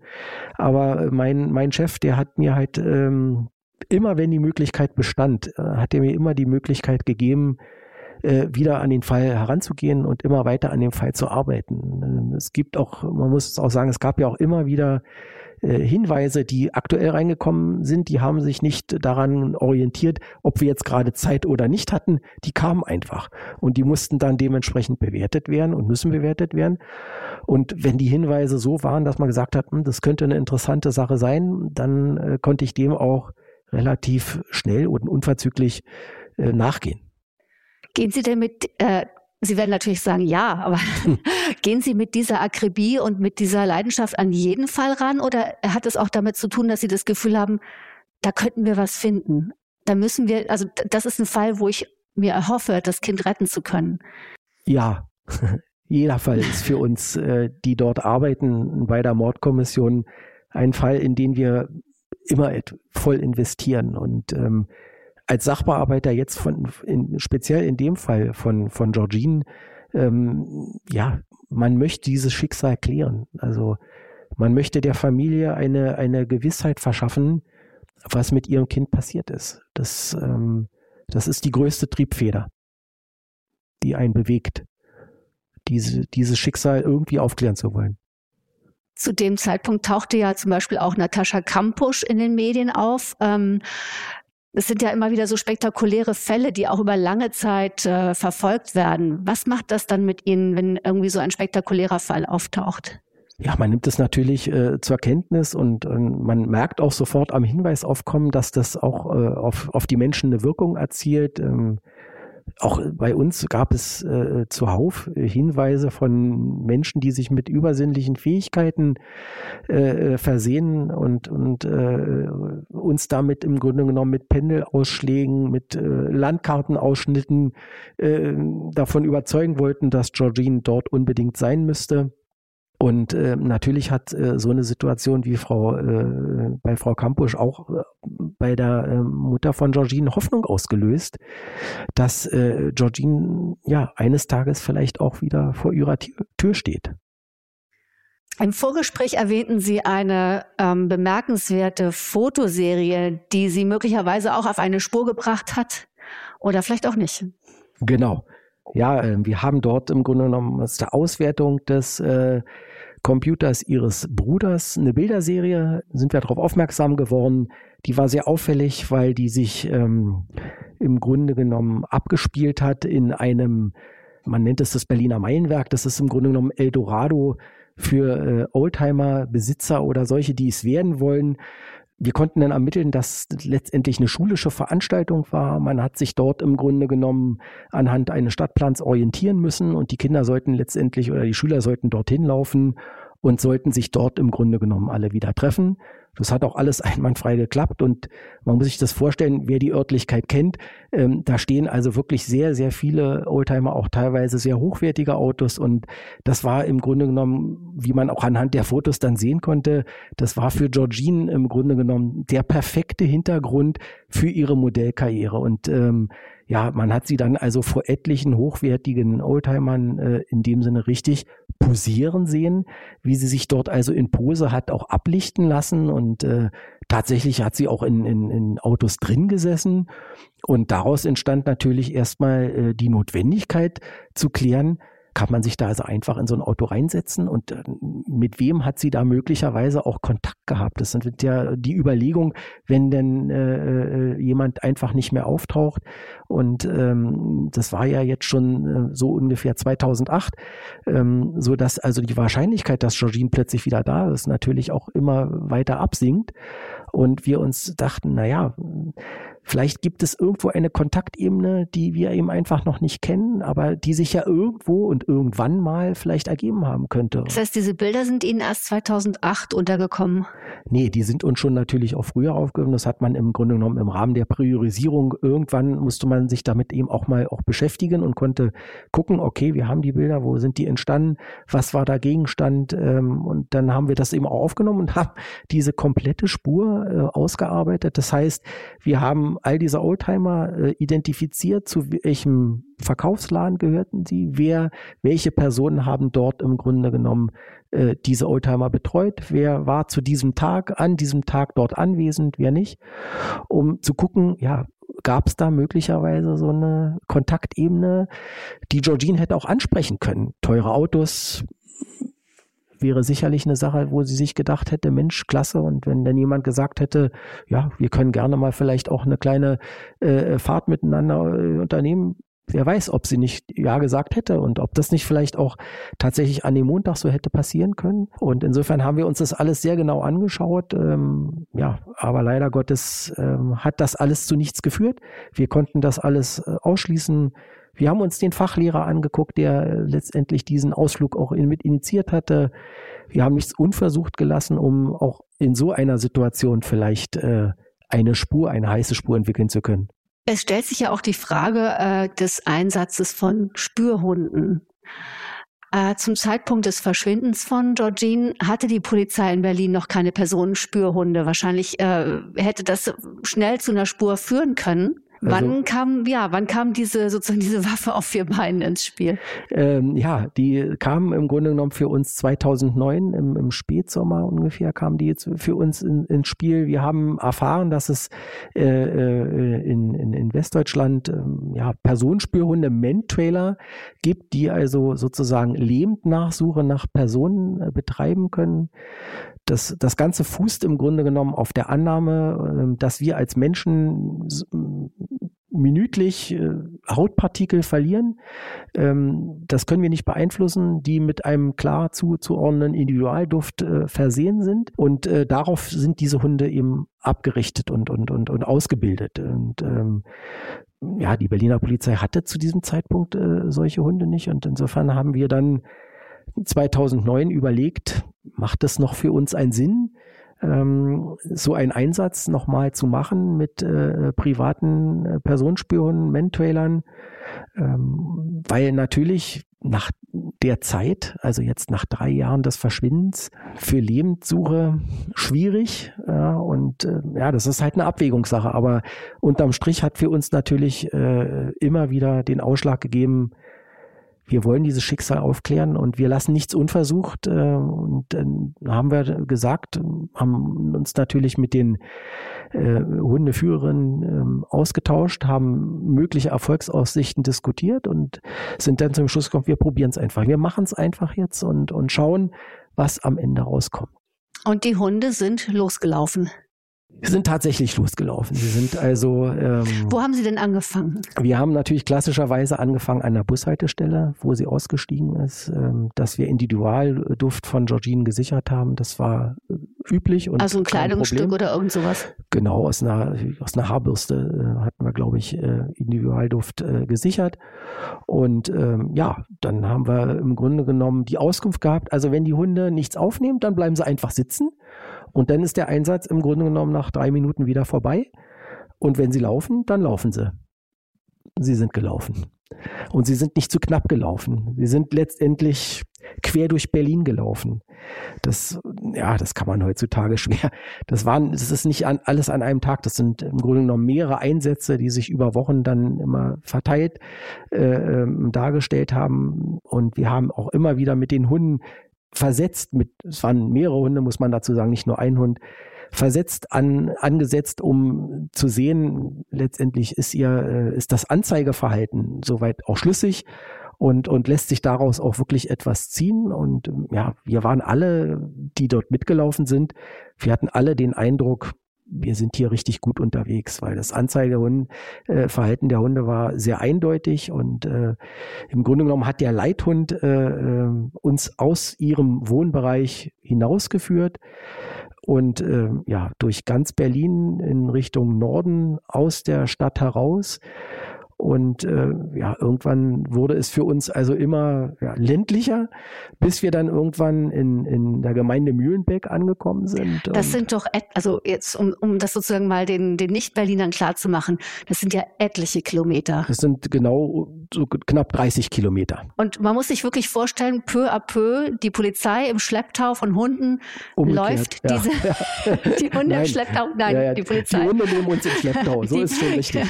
Aber mein, mein Chef, der hat mir halt ähm, immer, wenn die Möglichkeit bestand, äh, hat er mir immer die Möglichkeit gegeben, äh, wieder an den Fall heranzugehen und immer weiter an dem Fall zu arbeiten. Es gibt auch, man muss auch sagen, es gab ja auch immer wieder äh, Hinweise, die aktuell reingekommen sind, die haben sich nicht daran orientiert, ob wir jetzt gerade Zeit oder nicht hatten, die kamen einfach und die mussten dann dementsprechend bewertet werden und müssen bewertet werden. Und wenn die Hinweise so waren, dass man gesagt hat, hm, das könnte eine interessante Sache sein, dann konnte ich dem auch relativ schnell und unverzüglich äh, nachgehen. Gehen Sie denn mit, äh, Sie werden natürlich sagen, ja, aber gehen Sie mit dieser Akribie und mit dieser Leidenschaft an jeden Fall ran oder hat es auch damit zu tun, dass Sie das Gefühl haben, da könnten wir was finden? Da müssen wir, also das ist ein Fall, wo ich mir erhoffe, das Kind retten zu können. Ja, jeder Fall ist für uns, äh, die dort arbeiten bei der Mordkommission, ein Fall, in den wir immer voll investieren. Und ähm, als Sachbearbeiter jetzt von, in, speziell in dem Fall von, von Georgine, ähm, ja, man möchte dieses Schicksal klären. Also man möchte der Familie eine, eine Gewissheit verschaffen, was mit ihrem Kind passiert ist. Das, ähm, das ist die größte Triebfeder, die einen bewegt, diese, dieses Schicksal irgendwie aufklären zu wollen. Zu dem Zeitpunkt tauchte ja zum Beispiel auch Natascha Kampusch in den Medien auf. Ähm, es sind ja immer wieder so spektakuläre Fälle, die auch über lange Zeit äh, verfolgt werden. Was macht das dann mit Ihnen, wenn irgendwie so ein spektakulärer Fall auftaucht? Ja, man nimmt es natürlich äh, zur Kenntnis und äh, man merkt auch sofort am Hinweisaufkommen, dass das auch äh, auf, auf die Menschen eine Wirkung erzielt. Ähm, auch bei uns gab es äh, zuhauf Hinweise von Menschen, die sich mit übersinnlichen Fähigkeiten äh, versehen und, und äh, uns damit im Grunde genommen mit Pendelausschlägen, mit äh, Landkartenausschnitten äh, davon überzeugen wollten, dass Georgine dort unbedingt sein müsste. Und äh, natürlich hat äh, so eine Situation wie Frau äh, bei Frau Kampusch auch äh, bei der äh, Mutter von Georgine Hoffnung ausgelöst, dass äh, Georgine ja eines Tages vielleicht auch wieder vor ihrer Tür steht. Im Vorgespräch erwähnten Sie eine ähm, bemerkenswerte Fotoserie, die Sie möglicherweise auch auf eine Spur gebracht hat oder vielleicht auch nicht. Genau. Ja, äh, wir haben dort im Grunde genommen aus der Auswertung des äh, Computers ihres Bruders eine Bilderserie, sind wir darauf aufmerksam geworden. Die war sehr auffällig, weil die sich ähm, im Grunde genommen abgespielt hat in einem, man nennt es das Berliner Meilenwerk, das ist im Grunde genommen Eldorado für äh, Oldtimer-Besitzer oder solche, die es werden wollen. Wir konnten dann ermitteln, dass letztendlich eine schulische Veranstaltung war. Man hat sich dort im Grunde genommen anhand eines Stadtplans orientieren müssen und die Kinder sollten letztendlich oder die Schüler sollten dorthin laufen und sollten sich dort im Grunde genommen alle wieder treffen. Das hat auch alles einwandfrei geklappt und man muss sich das vorstellen, wer die Örtlichkeit kennt, ähm, da stehen also wirklich sehr, sehr viele Oldtimer, auch teilweise sehr hochwertige Autos und das war im Grunde genommen, wie man auch anhand der Fotos dann sehen konnte, das war für Georgine im Grunde genommen der perfekte Hintergrund für ihre Modellkarriere und ähm, ja, man hat sie dann also vor etlichen hochwertigen Oldtimern äh, in dem Sinne richtig posieren sehen, wie sie sich dort also in Pose hat auch ablichten lassen und äh, tatsächlich hat sie auch in, in, in Autos drin gesessen. Und daraus entstand natürlich erstmal äh, die Notwendigkeit zu klären, kann man sich da also einfach in so ein Auto reinsetzen? Und äh, mit wem hat sie da möglicherweise auch Kontakt gehabt? Das sind ja die Überlegung, wenn denn äh, äh, jemand einfach nicht mehr auftaucht. Und ähm, das war ja jetzt schon äh, so ungefähr 2008, ähm, so dass also die Wahrscheinlichkeit, dass Georgine plötzlich wieder da ist, natürlich auch immer weiter absinkt. Und wir uns dachten, na ja, Vielleicht gibt es irgendwo eine Kontaktebene, die wir eben einfach noch nicht kennen, aber die sich ja irgendwo und irgendwann mal vielleicht ergeben haben könnte. Das heißt, diese Bilder sind Ihnen erst 2008 untergekommen? Nee, die sind uns schon natürlich auch früher aufgekommen. Das hat man im Grunde genommen im Rahmen der Priorisierung. Irgendwann musste man sich damit eben auch mal auch beschäftigen und konnte gucken, okay, wir haben die Bilder, wo sind die entstanden, was war da Gegenstand? Ähm, und dann haben wir das eben auch aufgenommen und haben diese komplette Spur äh, ausgearbeitet. Das heißt, wir haben all diese Oldtimer äh, identifiziert, zu welchem Verkaufsladen gehörten sie, wer, welche Personen haben dort im Grunde genommen äh, diese Oldtimer betreut, wer war zu diesem Tag, an diesem Tag dort anwesend, wer nicht, um zu gucken, ja, gab es da möglicherweise so eine Kontaktebene, die Georgine hätte auch ansprechen können. Teure Autos, wäre sicherlich eine Sache, wo sie sich gedacht hätte, Mensch, klasse. Und wenn dann jemand gesagt hätte, ja, wir können gerne mal vielleicht auch eine kleine äh, Fahrt miteinander äh, unternehmen, wer weiß, ob sie nicht Ja gesagt hätte und ob das nicht vielleicht auch tatsächlich an dem Montag so hätte passieren können. Und insofern haben wir uns das alles sehr genau angeschaut. Ähm, ja, aber leider Gottes ähm, hat das alles zu nichts geführt. Wir konnten das alles äh, ausschließen. Wir haben uns den Fachlehrer angeguckt, der letztendlich diesen Ausflug auch mit initiiert hatte. Wir haben nichts unversucht gelassen, um auch in so einer Situation vielleicht äh, eine Spur, eine heiße Spur entwickeln zu können. Es stellt sich ja auch die Frage äh, des Einsatzes von Spürhunden. Äh, zum Zeitpunkt des Verschwindens von Georgine hatte die Polizei in Berlin noch keine Personenspürhunde. Wahrscheinlich äh, hätte das schnell zu einer Spur führen können. Also, wann kam, ja, wann kam diese, sozusagen diese Waffe auf vier Beinen ins Spiel? Ähm, ja, die kam im Grunde genommen für uns 2009, im, im Spätsommer ungefähr, kam die jetzt für uns in, ins Spiel. Wir haben erfahren, dass es äh, äh in, in, in Westdeutschland äh, ja, Personenspürhunde, Men-Trailer gibt, die also sozusagen Lebendnachsuche nach Personen äh, betreiben können. Das, das Ganze fußt im Grunde genommen auf der Annahme, äh, dass wir als Menschen minütlich äh, Hautpartikel verlieren. Ähm, das können wir nicht beeinflussen, die mit einem klar zuzuordnenden Individualduft äh, versehen sind. Und äh, darauf sind diese Hunde eben abgerichtet und, und, und, und ausgebildet. Und ähm, ja, die Berliner Polizei hatte zu diesem Zeitpunkt äh, solche Hunde nicht. Und insofern haben wir dann 2009 überlegt, macht das noch für uns einen Sinn? Ähm, so einen Einsatz nochmal zu machen mit äh, privaten äh, Personenspüren, Mentrailern, ähm, weil natürlich nach der Zeit, also jetzt nach drei Jahren des Verschwindens, für Lebenssuche schwierig. Ja, und äh, ja, das ist halt eine Abwägungssache. Aber unterm Strich hat für uns natürlich äh, immer wieder den Ausschlag gegeben, wir wollen dieses Schicksal aufklären und wir lassen nichts unversucht. Äh, und dann haben wir gesagt, haben uns natürlich mit den äh, Hundeführerinnen ähm, ausgetauscht, haben mögliche Erfolgsaussichten diskutiert und sind dann zum Schluss gekommen, wir probieren es einfach. Wir machen es einfach jetzt und, und schauen, was am Ende rauskommt. Und die Hunde sind losgelaufen. Wir sind tatsächlich losgelaufen. Sie sind also. Ähm, wo haben Sie denn angefangen? Wir haben natürlich klassischerweise angefangen an der Bushaltestelle, wo sie ausgestiegen ist, ähm, dass wir Individualduft von Georgine gesichert haben. Das war äh, üblich. Und also ein Kleidungsstück oder irgend sowas? Genau, aus einer, aus einer Haarbürste äh, hatten wir, glaube ich, äh, Individualduft äh, gesichert. Und ähm, ja, dann haben wir im Grunde genommen die Auskunft gehabt, also wenn die Hunde nichts aufnehmen, dann bleiben sie einfach sitzen. Und dann ist der Einsatz im Grunde genommen nach drei Minuten wieder vorbei. Und wenn sie laufen, dann laufen sie. Sie sind gelaufen. Und sie sind nicht zu knapp gelaufen. Sie sind letztendlich quer durch Berlin gelaufen. Das, ja, das kann man heutzutage schwer. Das waren, das ist nicht an, alles an einem Tag. Das sind im Grunde genommen mehrere Einsätze, die sich über Wochen dann immer verteilt äh, ähm, dargestellt haben. Und wir haben auch immer wieder mit den Hunden versetzt mit, es waren mehrere Hunde, muss man dazu sagen, nicht nur ein Hund, versetzt an, angesetzt, um zu sehen, letztendlich ist ihr, äh, ist das Anzeigeverhalten soweit auch schlüssig und, und lässt sich daraus auch wirklich etwas ziehen. Und ja, wir waren alle, die dort mitgelaufen sind, wir hatten alle den Eindruck, wir sind hier richtig gut unterwegs, weil das Anzeigeverhalten äh, der Hunde war sehr eindeutig und äh, im Grunde genommen hat der Leithund äh, äh, uns aus ihrem Wohnbereich hinausgeführt und äh, ja durch ganz Berlin in Richtung Norden aus der Stadt heraus und äh, ja, irgendwann wurde es für uns also immer ja, ländlicher, bis wir dann irgendwann in, in der Gemeinde Mühlenbeck angekommen sind. Das sind doch, also jetzt, um, um das sozusagen mal den, den Nicht-Berlinern klarzumachen, das sind ja etliche Kilometer. Das sind genau so knapp 30 Kilometer. Und man muss sich wirklich vorstellen, peu à peu, die Polizei im Schlepptau von Hunden Umgekehrt, läuft ja. diese, die Hunde nein. im Schlepptau, nein, ja, die Polizei. Die Hunde nehmen uns im Schlepptau, so die, ist schon richtig.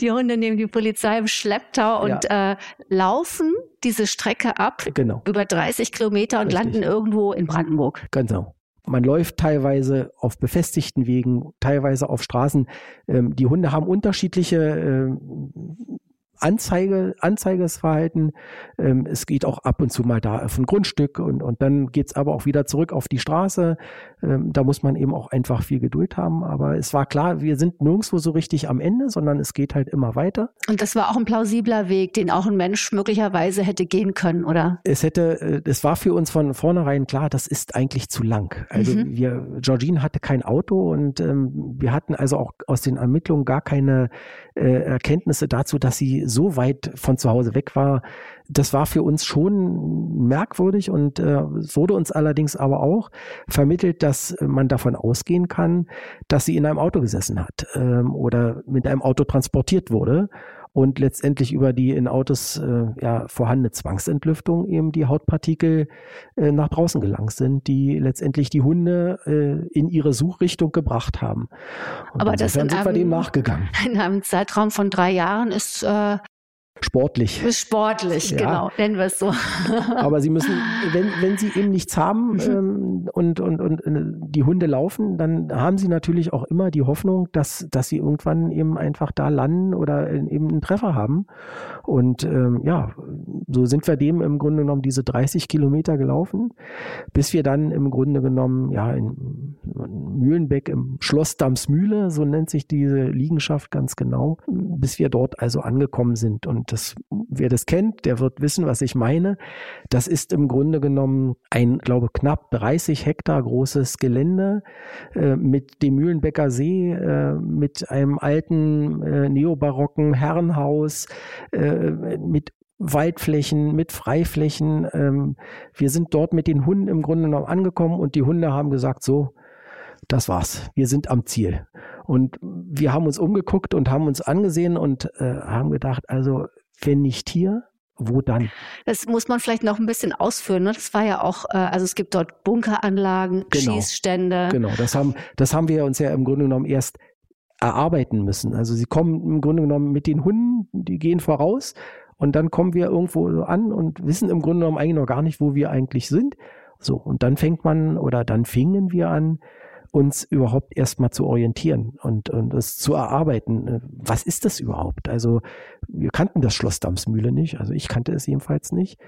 Die Hunde nehmen die Polizei im Schlepptau und ja. äh, laufen diese Strecke ab genau. über 30 Kilometer und Richtig. landen irgendwo in Brandenburg. Genau. Man läuft teilweise auf befestigten Wegen, teilweise auf Straßen. Ähm, die Hunde haben unterschiedliche ähm, Anzeige, Anzeigesverhalten. Ähm, es geht auch ab und zu mal da auf ein Grundstück und, und dann geht's aber auch wieder zurück auf die Straße. Ähm, da muss man eben auch einfach viel Geduld haben. Aber es war klar, wir sind nirgendwo so richtig am Ende, sondern es geht halt immer weiter. Und das war auch ein plausibler Weg, den auch ein Mensch möglicherweise hätte gehen können, oder? Es hätte, äh, es war für uns von vornherein klar, das ist eigentlich zu lang. Also mhm. wir, Georgine hatte kein Auto und ähm, wir hatten also auch aus den Ermittlungen gar keine äh, Erkenntnisse dazu, dass sie so weit von zu Hause weg war. Das war für uns schon merkwürdig und äh, es wurde uns allerdings aber auch vermittelt, dass man davon ausgehen kann, dass sie in einem Auto gesessen hat ähm, oder mit einem Auto transportiert wurde und letztendlich über die in Autos äh, ja, vorhandene Zwangsentlüftung eben die Hautpartikel äh, nach draußen gelangt sind, die letztendlich die Hunde äh, in ihre Suchrichtung gebracht haben. Und Aber das sind wir dem nachgegangen. In einem Zeitraum von drei Jahren ist äh, Sportlich. Sportlich, ja. genau, nennen wir es so. Aber sie müssen, wenn, wenn sie eben nichts haben mhm. ähm, und, und, und äh, die Hunde laufen, dann haben sie natürlich auch immer die Hoffnung, dass, dass sie irgendwann eben einfach da landen oder eben einen Treffer haben. Und ähm, ja, so sind wir dem im Grunde genommen diese 30 Kilometer gelaufen, bis wir dann im Grunde genommen, ja, in Mühlenbeck im Schloss Damsmühle, so nennt sich diese Liegenschaft ganz genau, bis wir dort also angekommen sind. Und das, wer das kennt, der wird wissen, was ich meine. Das ist im Grunde genommen ein, glaube knapp 30 Hektar großes Gelände äh, mit dem Mühlenbecker See, äh, mit einem alten äh, neobarocken Herrenhaus, äh, mit Waldflächen, mit Freiflächen. Ähm, wir sind dort mit den Hunden im Grunde genommen angekommen und die Hunde haben gesagt, so, das war's. Wir sind am Ziel. Und wir haben uns umgeguckt und haben uns angesehen und äh, haben gedacht, also wenn nicht hier, wo dann? Das muss man vielleicht noch ein bisschen ausführen. Ne? Das war ja auch, äh, also es gibt dort Bunkeranlagen, genau. Schießstände. Genau, das haben, das haben wir uns ja im Grunde genommen erst erarbeiten müssen. Also sie kommen im Grunde genommen mit den Hunden, die gehen voraus und dann kommen wir irgendwo an und wissen im Grunde genommen eigentlich noch gar nicht, wo wir eigentlich sind. So, und dann fängt man oder dann fingen wir an, uns überhaupt erstmal zu orientieren und, und es zu erarbeiten. Was ist das überhaupt? Also wir kannten das Schloss Damsmühle nicht, also ich kannte es jedenfalls nicht.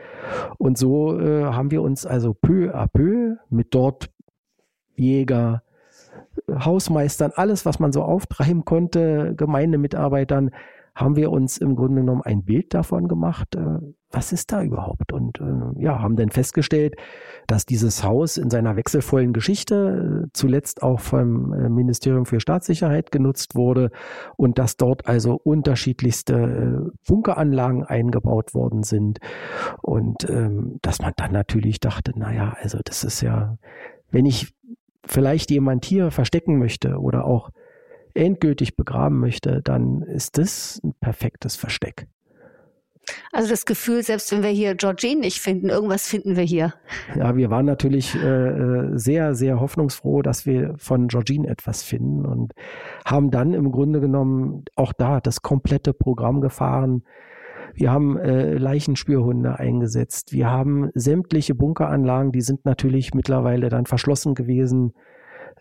Und so äh, haben wir uns also peu à peu mit dort Jäger, Hausmeistern, alles, was man so auftreiben konnte, Gemeindemitarbeitern, haben wir uns im Grunde genommen ein Bild davon gemacht, äh, was ist da überhaupt? Und äh, ja, haben dann festgestellt, dass dieses Haus in seiner wechselvollen Geschichte äh, zuletzt auch vom Ministerium für Staatssicherheit genutzt wurde und dass dort also unterschiedlichste Bunkeranlagen eingebaut worden sind. Und ähm, dass man dann natürlich dachte, naja, also das ist ja, wenn ich vielleicht jemand hier verstecken möchte oder auch endgültig begraben möchte, dann ist das ein perfektes Versteck. Also das Gefühl, selbst wenn wir hier Georgine nicht finden, irgendwas finden wir hier. Ja, wir waren natürlich äh, äh, sehr, sehr hoffnungsfroh, dass wir von Georgine etwas finden und haben dann im Grunde genommen auch da das komplette Programm gefahren. Wir haben äh, Leichenspürhunde eingesetzt. Wir haben sämtliche Bunkeranlagen, die sind natürlich mittlerweile dann verschlossen gewesen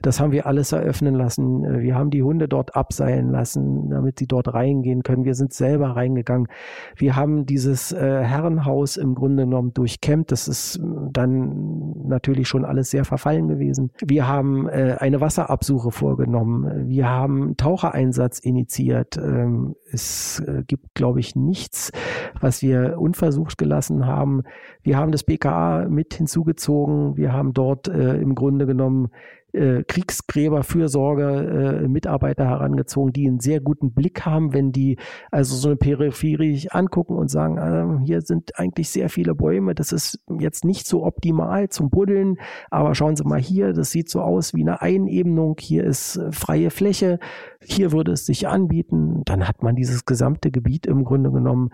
das haben wir alles eröffnen lassen. Äh, wir haben die Hunde dort abseilen lassen, damit sie dort reingehen können. Wir sind selber reingegangen. Wir haben dieses äh, Herrenhaus im Grunde genommen durchkämmt. Das ist äh, dann natürlich schon alles sehr verfallen gewesen. Wir haben äh, eine Wasserabsuche vorgenommen. Wir haben Tauchereinsatz initiiert. Ähm, es äh, gibt, glaube ich, nichts, was wir unversucht gelassen haben. Wir haben das BKA mit hinzugezogen. Wir haben dort äh, im Grunde genommen äh, Kriegsgräberfürsorge äh, Mitarbeiter herangezogen, die einen sehr guten Blick haben, wenn die also so eine Peripherie angucken und sagen, äh, hier sind eigentlich sehr viele Bäume, das ist jetzt nicht so optimal zum Buddeln, aber schauen Sie mal hier, das sieht so aus wie eine Einebnung, hier ist äh, freie Fläche, hier würde es sich anbieten. Dann hat man dieses gesamte Gebiet im Grunde genommen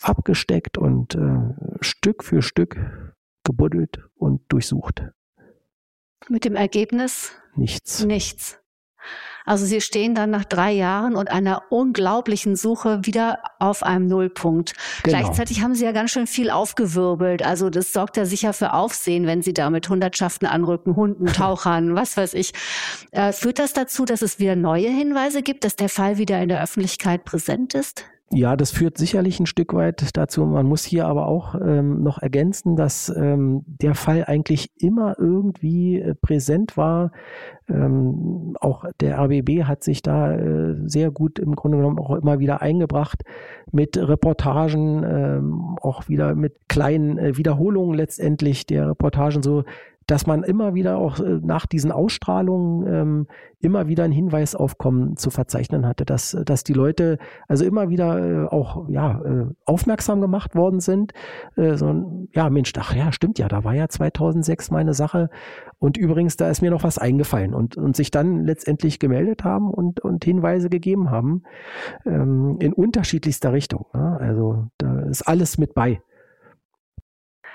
abgesteckt und äh, Stück für Stück gebuddelt und durchsucht. Mit dem Ergebnis? Nichts. Nichts. Also Sie stehen dann nach drei Jahren und einer unglaublichen Suche wieder auf einem Nullpunkt. Genau. Gleichzeitig haben Sie ja ganz schön viel aufgewirbelt. Also das sorgt ja sicher für Aufsehen, wenn Sie da mit Hundertschaften anrücken, Hunden, Tauchern, was weiß ich. Äh, führt das dazu, dass es wieder neue Hinweise gibt, dass der Fall wieder in der Öffentlichkeit präsent ist? Ja, das führt sicherlich ein Stück weit dazu. Man muss hier aber auch ähm, noch ergänzen, dass ähm, der Fall eigentlich immer irgendwie äh, präsent war. Ähm, auch der RBB hat sich da äh, sehr gut im Grunde genommen auch immer wieder eingebracht mit Reportagen, ähm, auch wieder mit kleinen äh, Wiederholungen letztendlich der Reportagen, so dass man immer wieder auch äh, nach diesen Ausstrahlungen ähm, immer wieder einen Hinweisaufkommen zu verzeichnen hatte, dass, dass die Leute also immer wieder äh, auch ja, äh, aufmerksam gemacht worden sind. Äh, so, ja, Mensch, ach ja, stimmt ja, da war ja 2006 meine Sache. Und übrigens, da ist mir noch was eingefallen und, und sich dann letztendlich gemeldet haben und, und Hinweise gegeben haben ähm, in unterschiedlichster Richtung. Ne? Also da ist alles mit bei.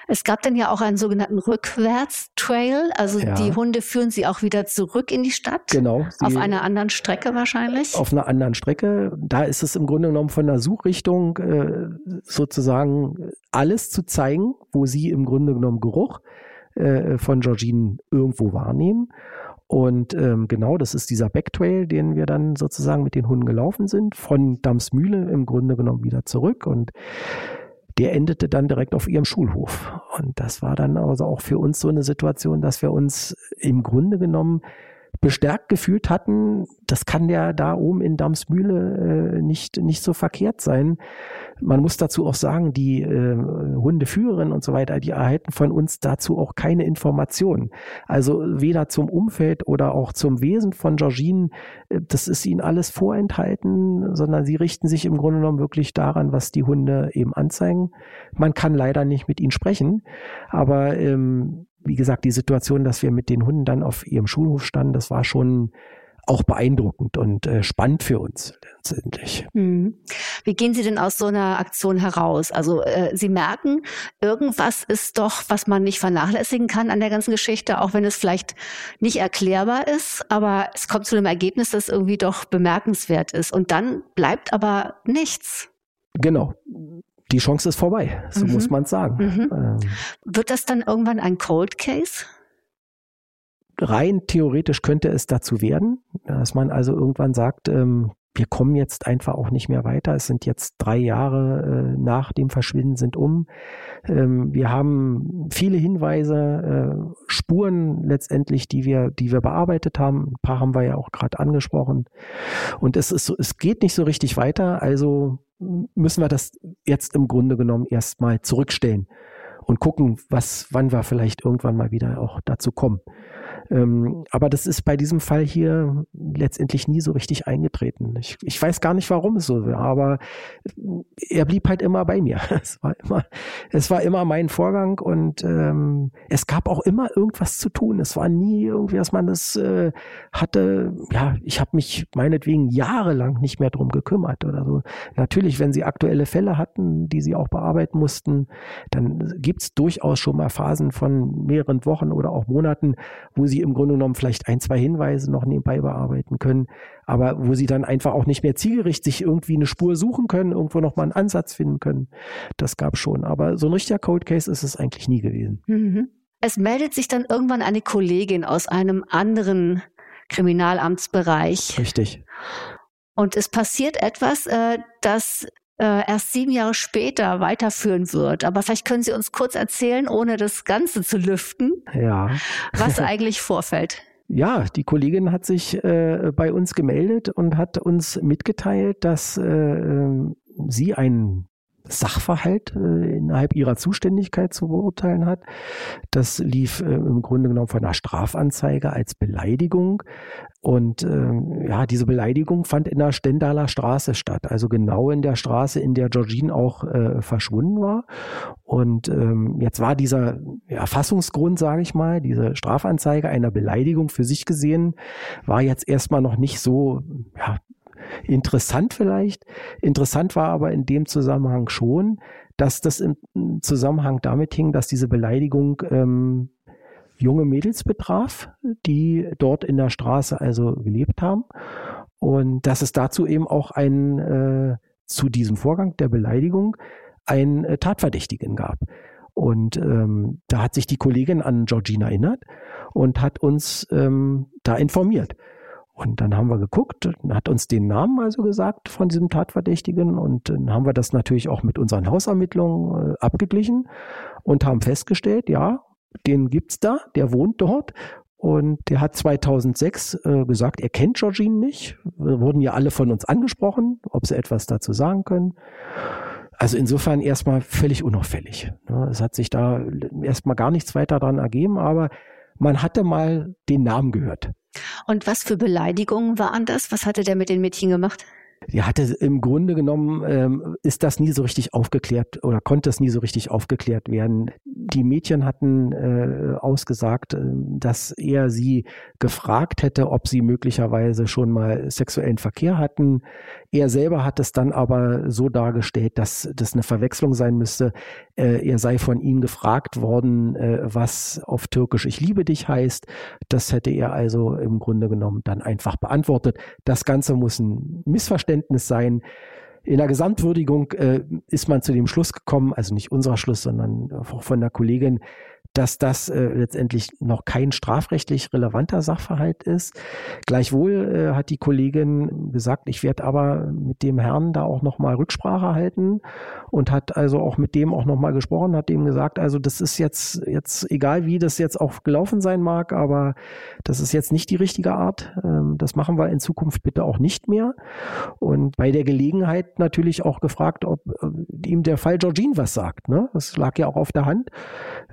Es gab dann ja auch einen sogenannten Rückwärtstrail. Also ja. die Hunde führen sie auch wieder zurück in die Stadt. Genau. Auf einer anderen Strecke wahrscheinlich. Auf einer anderen Strecke. Da ist es im Grunde genommen von der Suchrichtung äh, sozusagen alles zu zeigen, wo sie im Grunde genommen Geruch äh, von Georgine irgendwo wahrnehmen. Und ähm, genau, das ist dieser Backtrail, den wir dann sozusagen mit den Hunden gelaufen sind, von Damsmühle im Grunde genommen wieder zurück. Und der endete dann direkt auf ihrem Schulhof. Und das war dann also auch für uns so eine Situation, dass wir uns im Grunde genommen bestärkt gefühlt hatten, das kann ja da oben in Damsmühle äh, nicht, nicht so verkehrt sein. Man muss dazu auch sagen, die äh, Hundeführerin und so weiter, die erhalten von uns dazu auch keine Informationen. Also weder zum Umfeld oder auch zum Wesen von Georgine, äh, das ist ihnen alles vorenthalten, sondern sie richten sich im Grunde genommen wirklich daran, was die Hunde eben anzeigen. Man kann leider nicht mit ihnen sprechen, aber ähm, wie gesagt, die Situation, dass wir mit den Hunden dann auf ihrem Schulhof standen, das war schon auch beeindruckend und äh, spannend für uns letztendlich. Hm. Wie gehen Sie denn aus so einer Aktion heraus? Also äh, Sie merken, irgendwas ist doch, was man nicht vernachlässigen kann an der ganzen Geschichte, auch wenn es vielleicht nicht erklärbar ist, aber es kommt zu einem Ergebnis, das irgendwie doch bemerkenswert ist. Und dann bleibt aber nichts. Genau die Chance ist vorbei, so mhm. muss man sagen. Mhm. Ähm, Wird das dann irgendwann ein Cold Case? Rein theoretisch könnte es dazu werden, dass man also irgendwann sagt, ähm, wir kommen jetzt einfach auch nicht mehr weiter. Es sind jetzt drei Jahre äh, nach dem Verschwinden sind um. Ähm, wir haben viele Hinweise, äh, Spuren letztendlich, die wir, die wir bearbeitet haben. Ein paar haben wir ja auch gerade angesprochen. Und es ist so, es geht nicht so richtig weiter. Also müssen wir das jetzt im Grunde genommen erstmal zurückstellen und gucken, was, wann wir vielleicht irgendwann mal wieder auch dazu kommen. Ähm, aber das ist bei diesem Fall hier letztendlich nie so richtig eingetreten. Ich, ich weiß gar nicht, warum es so war, aber er blieb halt immer bei mir. Es war immer, es war immer mein Vorgang und ähm, es gab auch immer irgendwas zu tun. Es war nie irgendwie, dass man das äh, hatte. Ja, ich habe mich meinetwegen jahrelang nicht mehr drum gekümmert oder so. Natürlich, wenn sie aktuelle Fälle hatten, die sie auch bearbeiten mussten, dann gibt es durchaus schon mal Phasen von mehreren Wochen oder auch Monaten, wo sie im Grunde genommen vielleicht ein, zwei Hinweise noch nebenbei bearbeiten können, aber wo sie dann einfach auch nicht mehr zielgerichtet sich irgendwie eine Spur suchen können, irgendwo nochmal einen Ansatz finden können. Das gab schon. Aber so ein richtiger Code Case ist es eigentlich nie gewesen. Mhm. Es meldet sich dann irgendwann eine Kollegin aus einem anderen Kriminalamtsbereich. Richtig. Und es passiert etwas, äh, das äh, erst sieben Jahre später weiterführen wird. Aber vielleicht können Sie uns kurz erzählen, ohne das Ganze zu lüften, ja. was eigentlich vorfällt. Ja, die Kollegin hat sich äh, bei uns gemeldet und hat uns mitgeteilt, dass äh, ähm, sie einen Sachverhalt äh, innerhalb ihrer Zuständigkeit zu beurteilen hat. Das lief äh, im Grunde genommen von einer Strafanzeige als Beleidigung. Und ähm, ja, diese Beleidigung fand in der Stendaler Straße statt, also genau in der Straße, in der Georgine auch äh, verschwunden war. Und ähm, jetzt war dieser Erfassungsgrund, sage ich mal, diese Strafanzeige einer Beleidigung für sich gesehen, war jetzt erstmal noch nicht so ja, interessant vielleicht. Interessant war aber in dem Zusammenhang schon, dass das im Zusammenhang damit hing, dass diese Beleidigung ähm, junge Mädels betraf, die dort in der Straße also gelebt haben. Und dass es dazu eben auch ein, äh, zu diesem Vorgang der Beleidigung einen äh, Tatverdächtigen gab. Und ähm, da hat sich die Kollegin an Georgina erinnert und hat uns ähm, da informiert. Und dann haben wir geguckt, hat uns den Namen also gesagt von diesem Tatverdächtigen und dann haben wir das natürlich auch mit unseren Hausermittlungen äh, abgeglichen und haben festgestellt, ja, den gibt's da, der wohnt dort und der hat 2006 äh, gesagt, er kennt Georgine nicht. Wir wurden ja alle von uns angesprochen, ob sie etwas dazu sagen können. Also insofern erstmal völlig unauffällig. Ne? Es hat sich da erstmal gar nichts weiter dran ergeben, aber man hatte mal den Namen gehört. Und was für Beleidigungen waren das? Was hatte der mit den Mädchen gemacht? ja, hatte im Grunde genommen ähm, ist das nie so richtig aufgeklärt oder konnte es nie so richtig aufgeklärt werden. Die Mädchen hatten äh, ausgesagt, äh, dass er sie gefragt hätte, ob sie möglicherweise schon mal sexuellen Verkehr hatten. Er selber hat es dann aber so dargestellt, dass das eine Verwechslung sein müsste. Äh, er sei von ihnen gefragt worden, äh, was auf Türkisch Ich liebe dich heißt. Das hätte er also im Grunde genommen dann einfach beantwortet. Das Ganze muss ein Missverständnis Verständnis sein. In der Gesamtwürdigung äh, ist man zu dem Schluss gekommen, also nicht unserer Schluss, sondern auch von der Kollegin, dass das äh, letztendlich noch kein strafrechtlich relevanter Sachverhalt ist. Gleichwohl äh, hat die Kollegin gesagt, ich werde aber mit dem Herrn da auch nochmal Rücksprache halten und hat also auch mit dem auch nochmal gesprochen, hat dem gesagt, also das ist jetzt, jetzt egal wie das jetzt auch gelaufen sein mag, aber das ist jetzt nicht die richtige Art. Ähm, das machen wir in Zukunft bitte auch nicht mehr. Und bei der Gelegenheit natürlich auch gefragt, ob äh, ihm der Fall Georgine was sagt. Ne? Das lag ja auch auf der Hand.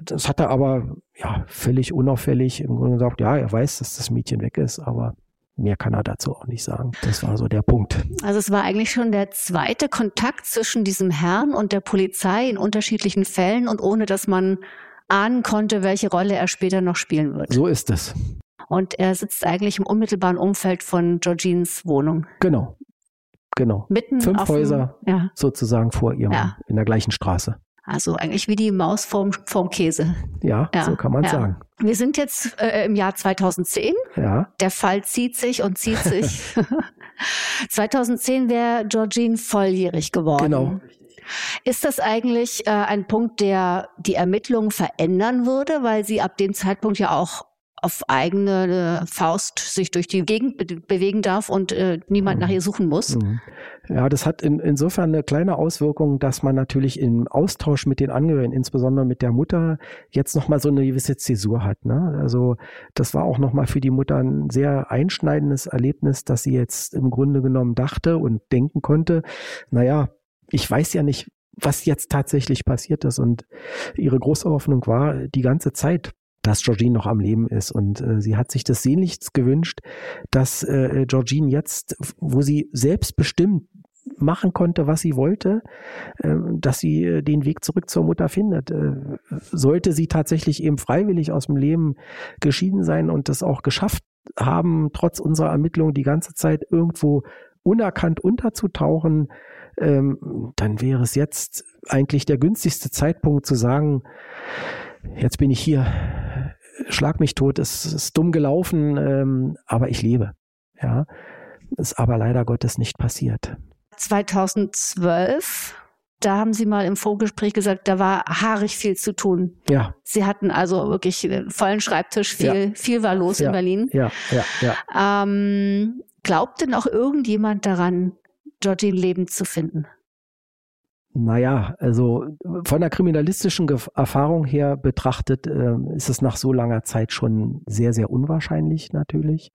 Das hat er aber ja völlig unauffällig im Grunde gesagt, ja, er weiß, dass das Mädchen weg ist, aber mehr kann er dazu auch nicht sagen. Das war so der Punkt. Also es war eigentlich schon der zweite Kontakt zwischen diesem Herrn und der Polizei in unterschiedlichen Fällen und ohne dass man ahnen konnte, welche Rolle er später noch spielen wird. So ist es. Und er sitzt eigentlich im unmittelbaren Umfeld von Georgines Wohnung. Genau. Genau. Mitten Fünf Häuser ja. sozusagen vor ihrem, ja. in der gleichen Straße. Also eigentlich wie die Maus vorm, vorm Käse. Ja, ja so kann man ja. sagen. Wir sind jetzt äh, im Jahr 2010. Ja. Der Fall zieht sich und zieht sich. 2010 wäre Georgine volljährig geworden. Genau. Ist das eigentlich äh, ein Punkt, der die Ermittlungen verändern würde, weil sie ab dem Zeitpunkt ja auch auf eigene äh, Faust sich durch die Gegend be bewegen darf und äh, niemand mhm. nach ihr suchen muss. Mhm. Ja, das hat in, insofern eine kleine Auswirkung, dass man natürlich im Austausch mit den Angehörigen, insbesondere mit der Mutter, jetzt nochmal so eine gewisse Zäsur hat. Ne? Also das war auch nochmal für die Mutter ein sehr einschneidendes Erlebnis, dass sie jetzt im Grunde genommen dachte und denken konnte, naja, ich weiß ja nicht, was jetzt tatsächlich passiert ist. Und ihre große Hoffnung war die ganze Zeit, dass Georgine noch am Leben ist. Und äh, sie hat sich das sehnlichst gewünscht, dass äh, Georgine jetzt, wo sie selbstbestimmt machen konnte, was sie wollte, äh, dass sie äh, den Weg zurück zur Mutter findet. Äh, sollte sie tatsächlich eben freiwillig aus dem Leben geschieden sein und das auch geschafft haben, trotz unserer Ermittlungen die ganze Zeit irgendwo unerkannt unterzutauchen, ähm, dann wäre es jetzt eigentlich der günstigste Zeitpunkt zu sagen, jetzt bin ich hier, schlag mich tot, es ist dumm gelaufen, ähm, aber ich lebe. Ja, ist aber leider Gottes nicht passiert. 2012 da haben Sie mal im Vorgespräch gesagt, da war haarig viel zu tun. Ja. Sie hatten also wirklich einen vollen Schreibtisch, viel, ja. viel war los ja. in Berlin. Ja, ja, ja. Ähm, glaubt denn auch irgendjemand daran, Georgine lebend zu finden? Naja, also von der kriminalistischen Erfahrung her betrachtet, äh, ist es nach so langer Zeit schon sehr, sehr unwahrscheinlich natürlich.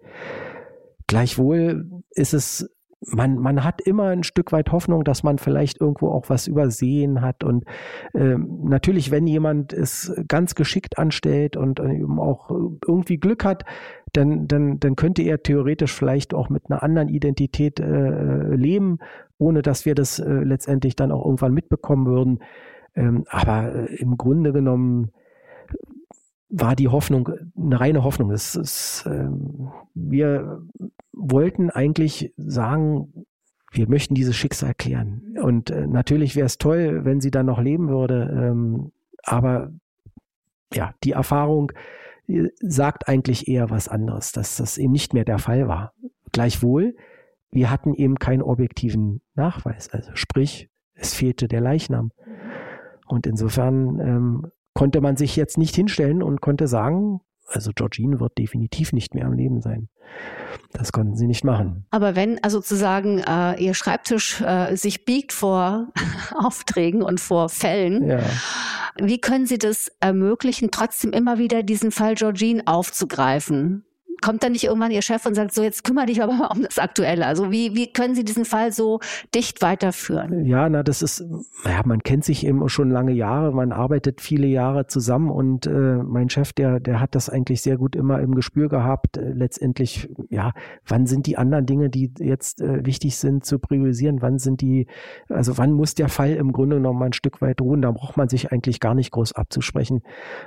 Gleichwohl ist es man, man hat immer ein Stück weit Hoffnung, dass man vielleicht irgendwo auch was übersehen hat. Und ähm, natürlich, wenn jemand es ganz geschickt anstellt und eben auch irgendwie Glück hat, dann, dann, dann könnte er theoretisch vielleicht auch mit einer anderen Identität äh, leben, ohne dass wir das äh, letztendlich dann auch irgendwann mitbekommen würden. Ähm, aber äh, im Grunde genommen war die Hoffnung eine reine Hoffnung. Es, es, ähm, wir wollten eigentlich sagen, wir möchten dieses Schicksal klären. Und äh, natürlich wäre es toll, wenn sie dann noch leben würde. Ähm, aber ja, die Erfahrung äh, sagt eigentlich eher was anderes, dass das eben nicht mehr der Fall war. Gleichwohl, wir hatten eben keinen objektiven Nachweis. Also sprich, es fehlte der Leichnam. Und insofern ähm, konnte man sich jetzt nicht hinstellen und konnte sagen, also Georgine wird definitiv nicht mehr am Leben sein. Das konnten sie nicht machen. Aber wenn also sozusagen äh, ihr Schreibtisch äh, sich biegt vor Aufträgen und vor Fällen, ja. wie können Sie das ermöglichen, trotzdem immer wieder diesen Fall Georgine aufzugreifen? Kommt dann nicht irgendwann Ihr Chef und sagt, so jetzt kümmere dich aber mal um das Aktuelle? Also wie, wie können Sie diesen Fall so dicht weiterführen? Ja, na, das ist, ja, man kennt sich eben schon lange Jahre, man arbeitet viele Jahre zusammen und äh, mein Chef, der, der hat das eigentlich sehr gut immer im Gespür gehabt. Äh, letztendlich, ja, wann sind die anderen Dinge, die jetzt äh, wichtig sind, zu priorisieren? Wann sind die, also wann muss der Fall im Grunde genommen ein Stück weit ruhen? Da braucht man sich eigentlich gar nicht groß abzusprechen,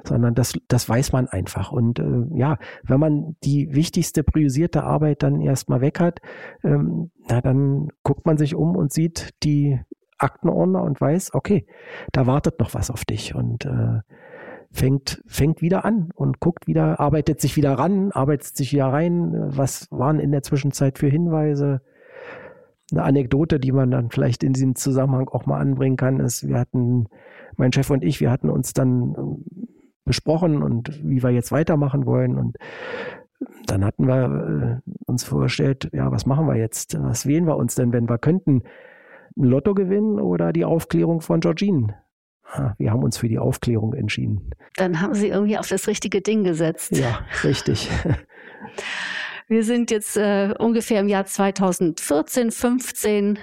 sondern das, das weiß man einfach. Und äh, ja, wenn man die wichtigste priorisierte Arbeit dann erstmal weg hat, ähm, na, dann guckt man sich um und sieht die Aktenordner und weiß, okay, da wartet noch was auf dich und äh, fängt, fängt wieder an und guckt wieder, arbeitet sich wieder ran, arbeitet sich wieder rein. Was waren in der Zwischenzeit für Hinweise? Eine Anekdote, die man dann vielleicht in diesem Zusammenhang auch mal anbringen kann, ist, wir hatten, mein Chef und ich, wir hatten uns dann ähm, besprochen und wie wir jetzt weitermachen wollen und dann hatten wir äh, uns vorgestellt, ja, was machen wir jetzt? Was wählen wir uns denn, wenn wir könnten? Ein Lotto gewinnen oder die Aufklärung von Georgine? wir haben uns für die Aufklärung entschieden. Dann haben Sie irgendwie auf das richtige Ding gesetzt. Ja, richtig. Wir sind jetzt äh, ungefähr im Jahr 2014, 15.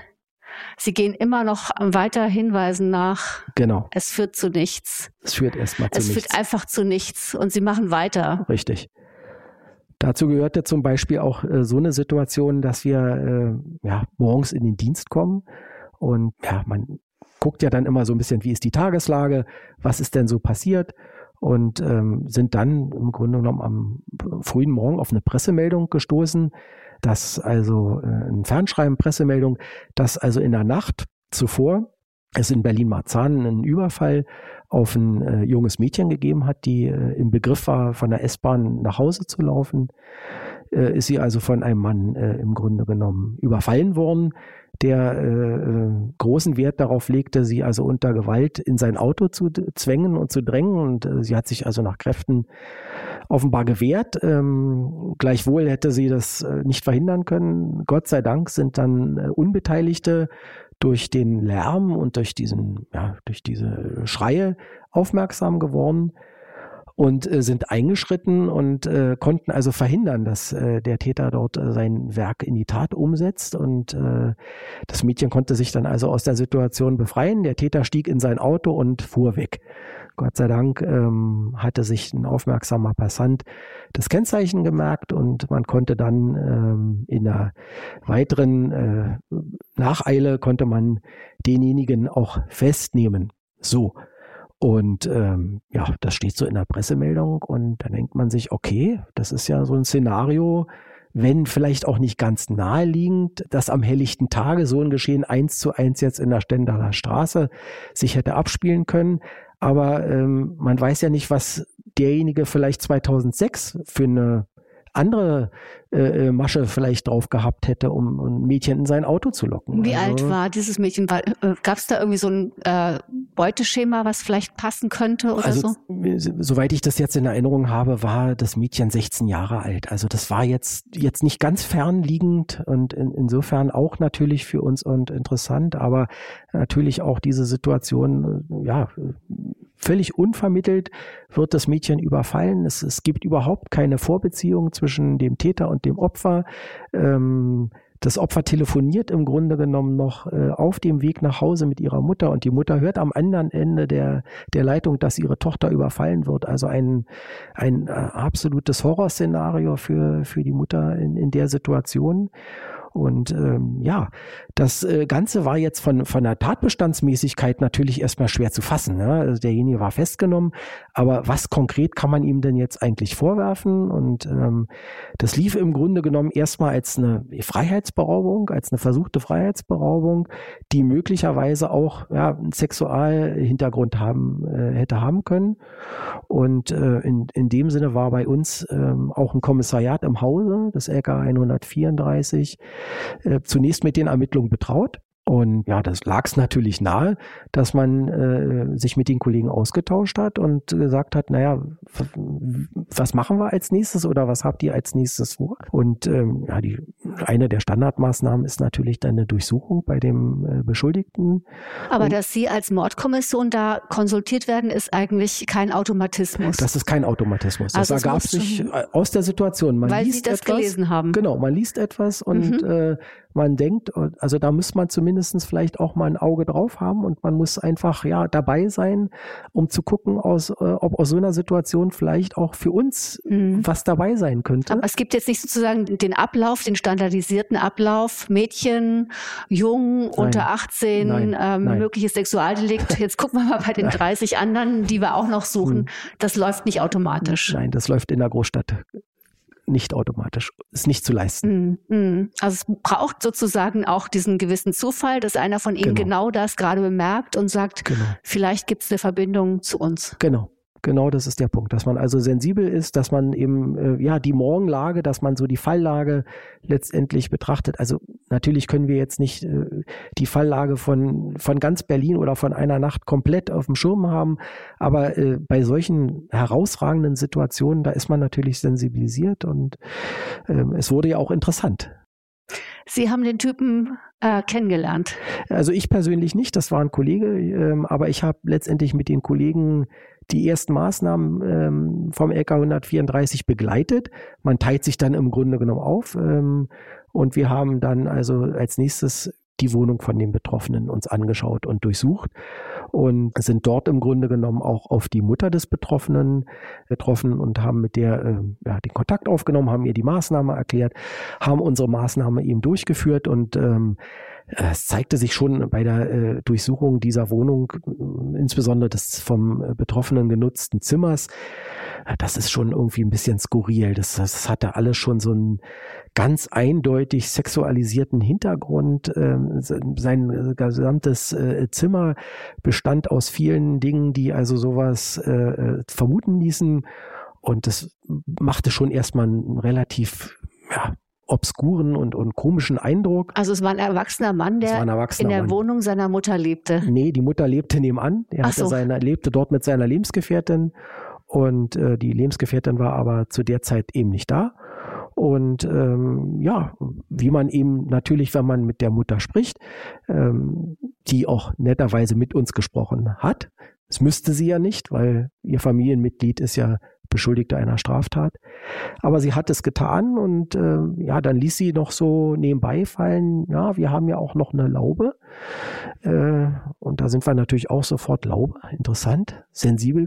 Sie gehen immer noch weiter Hinweisen nach. Genau. Es führt zu nichts. Es führt erstmal zu es nichts. Es führt einfach zu nichts und Sie machen weiter. Richtig. Dazu gehörte zum Beispiel auch äh, so eine Situation, dass wir äh, ja, morgens in den Dienst kommen. Und ja, man guckt ja dann immer so ein bisschen, wie ist die Tageslage, was ist denn so passiert? Und ähm, sind dann im Grunde genommen am frühen Morgen auf eine Pressemeldung gestoßen, dass also äh, ein Fernschreiben, Pressemeldung, dass also in der Nacht zuvor es in Berlin-Marzahn einen Überfall auf ein äh, junges Mädchen gegeben hat, die äh, im Begriff war, von der S-Bahn nach Hause zu laufen, äh, ist sie also von einem Mann äh, im Grunde genommen überfallen worden, der äh, großen Wert darauf legte, sie also unter Gewalt in sein Auto zu zwängen und zu drängen. Und äh, sie hat sich also nach Kräften offenbar gewehrt. Ähm, gleichwohl hätte sie das äh, nicht verhindern können. Gott sei Dank sind dann äh, Unbeteiligte durch den Lärm und durch diesen, ja, durch diese Schreie aufmerksam geworden und äh, sind eingeschritten und äh, konnten also verhindern, dass äh, der Täter dort äh, sein Werk in die Tat umsetzt. Und äh, das Mädchen konnte sich dann also aus der Situation befreien. Der Täter stieg in sein Auto und fuhr weg. Gott sei Dank ähm, hatte sich ein aufmerksamer Passant das Kennzeichen gemerkt und man konnte dann ähm, in der weiteren äh, Nacheile konnte man denjenigen auch festnehmen. So. Und ähm, ja, das steht so in der Pressemeldung und dann denkt man sich, okay, das ist ja so ein Szenario, wenn vielleicht auch nicht ganz naheliegend, dass am helllichten Tage so ein Geschehen eins zu eins jetzt in der Stendaler Straße sich hätte abspielen können. Aber ähm, man weiß ja nicht, was derjenige vielleicht 2006 für eine andere äh, äh, Masche vielleicht drauf gehabt hätte, um ein Mädchen in sein Auto zu locken. Wie also, alt war dieses Mädchen? Äh, Gab es da irgendwie so ein äh, Beuteschema, was vielleicht passen könnte oder also, so? Soweit ich das jetzt in Erinnerung habe, war das Mädchen 16 Jahre alt. Also das war jetzt jetzt nicht ganz fernliegend und in, insofern auch natürlich für uns und interessant, aber natürlich auch diese Situation, äh, ja, völlig unvermittelt wird das Mädchen überfallen. Es, es gibt überhaupt keine Vorbeziehung zwischen dem Täter und dem Opfer. Ähm, das Opfer telefoniert im Grunde genommen noch äh, auf dem Weg nach Hause mit ihrer Mutter und die Mutter hört am anderen Ende der, der Leitung, dass ihre Tochter überfallen wird. Also ein, ein äh, absolutes Horrorszenario für, für die Mutter in, in der Situation. Und ähm, ja, das äh, Ganze war jetzt von, von der Tatbestandsmäßigkeit natürlich erstmal schwer zu fassen. Ne? Also derjenige war festgenommen, aber was konkret kann man ihm denn jetzt eigentlich vorwerfen? Und ähm, das lief im Grunde genommen erstmal als eine Freiheitsberaubung, als eine versuchte Freiheitsberaubung, die möglicherweise auch ja, einen Sexualhintergrund haben, äh, hätte haben können. Und äh, in, in dem Sinne war bei uns ähm, auch ein Kommissariat im Hause, das LK 134, äh, zunächst mit den Ermittlungen betraut. Und ja, das lag es natürlich nahe, dass man äh, sich mit den Kollegen ausgetauscht hat und gesagt hat, naja, was machen wir als nächstes oder was habt ihr als nächstes vor? Und ähm, ja, die, eine der Standardmaßnahmen ist natürlich dann eine Durchsuchung bei dem äh, Beschuldigten. Aber und, dass Sie als Mordkommission da konsultiert werden, ist eigentlich kein Automatismus. Das ist kein Automatismus. Das also ergab sich aus der Situation. Man weil liest Sie das etwas, gelesen haben. Genau, man liest etwas und mhm. äh, man denkt, also da muss man zumindest vielleicht auch mal ein Auge drauf haben und man muss einfach ja dabei sein, um zu gucken, aus, äh, ob aus so einer Situation vielleicht auch für uns mhm. was dabei sein könnte. Aber es gibt jetzt nicht sozusagen den Ablauf, den standardisierten Ablauf, Mädchen, jung, nein. unter 18, nein. Ähm, nein. mögliches Sexualdelikt. Jetzt gucken wir mal bei den 30 anderen, die wir auch noch suchen. Mhm. Das läuft nicht automatisch. Nein, das läuft in der Großstadt nicht automatisch, ist nicht zu leisten. Mm, mm. Also es braucht sozusagen auch diesen gewissen Zufall, dass einer von Ihnen genau, genau das gerade bemerkt und sagt, genau. vielleicht gibt es eine Verbindung zu uns. Genau. Genau, das ist der Punkt, dass man also sensibel ist, dass man eben äh, ja die Morgenlage, dass man so die Falllage letztendlich betrachtet. Also natürlich können wir jetzt nicht äh, die Falllage von von ganz Berlin oder von einer Nacht komplett auf dem Schirm haben, aber äh, bei solchen herausragenden Situationen, da ist man natürlich sensibilisiert und äh, es wurde ja auch interessant. Sie haben den Typen äh, kennengelernt? Also ich persönlich nicht, das war ein Kollege, ähm, aber ich habe letztendlich mit den Kollegen die ersten Maßnahmen ähm, vom LK 134 begleitet. Man teilt sich dann im Grunde genommen auf ähm, und wir haben dann also als nächstes die Wohnung von den Betroffenen uns angeschaut und durchsucht und sind dort im Grunde genommen auch auf die Mutter des Betroffenen getroffen und haben mit der äh, ja, den Kontakt aufgenommen, haben ihr die Maßnahme erklärt, haben unsere Maßnahme eben durchgeführt und ähm, es zeigte sich schon bei der äh, Durchsuchung dieser Wohnung, äh, insbesondere des vom äh, Betroffenen genutzten Zimmers, äh, das ist schon irgendwie ein bisschen skurril. Das, das hatte alles schon so einen ganz eindeutig sexualisierten Hintergrund. Ähm, sein gesamtes äh, Zimmer bestand aus vielen Dingen, die also sowas äh, vermuten ließen. Und das machte schon erstmal einen relativ ja, obskuren und, und komischen Eindruck. Also es war ein erwachsener Mann, der erwachsener in der Mann. Wohnung seiner Mutter lebte. Nee, die Mutter lebte nebenan. Er so. seine, lebte dort mit seiner Lebensgefährtin und äh, die Lebensgefährtin war aber zu der Zeit eben nicht da. Und ähm, ja, wie man eben natürlich, wenn man mit der Mutter spricht, ähm, die auch netterweise mit uns gesprochen hat. Das müsste sie ja nicht, weil ihr Familienmitglied ist ja Beschuldigte einer Straftat. Aber sie hat es getan und äh, ja, dann ließ sie noch so nebenbei fallen, ja, wir haben ja auch noch eine Laube. Äh, und da sind wir natürlich auch sofort Laube, interessant, sensibel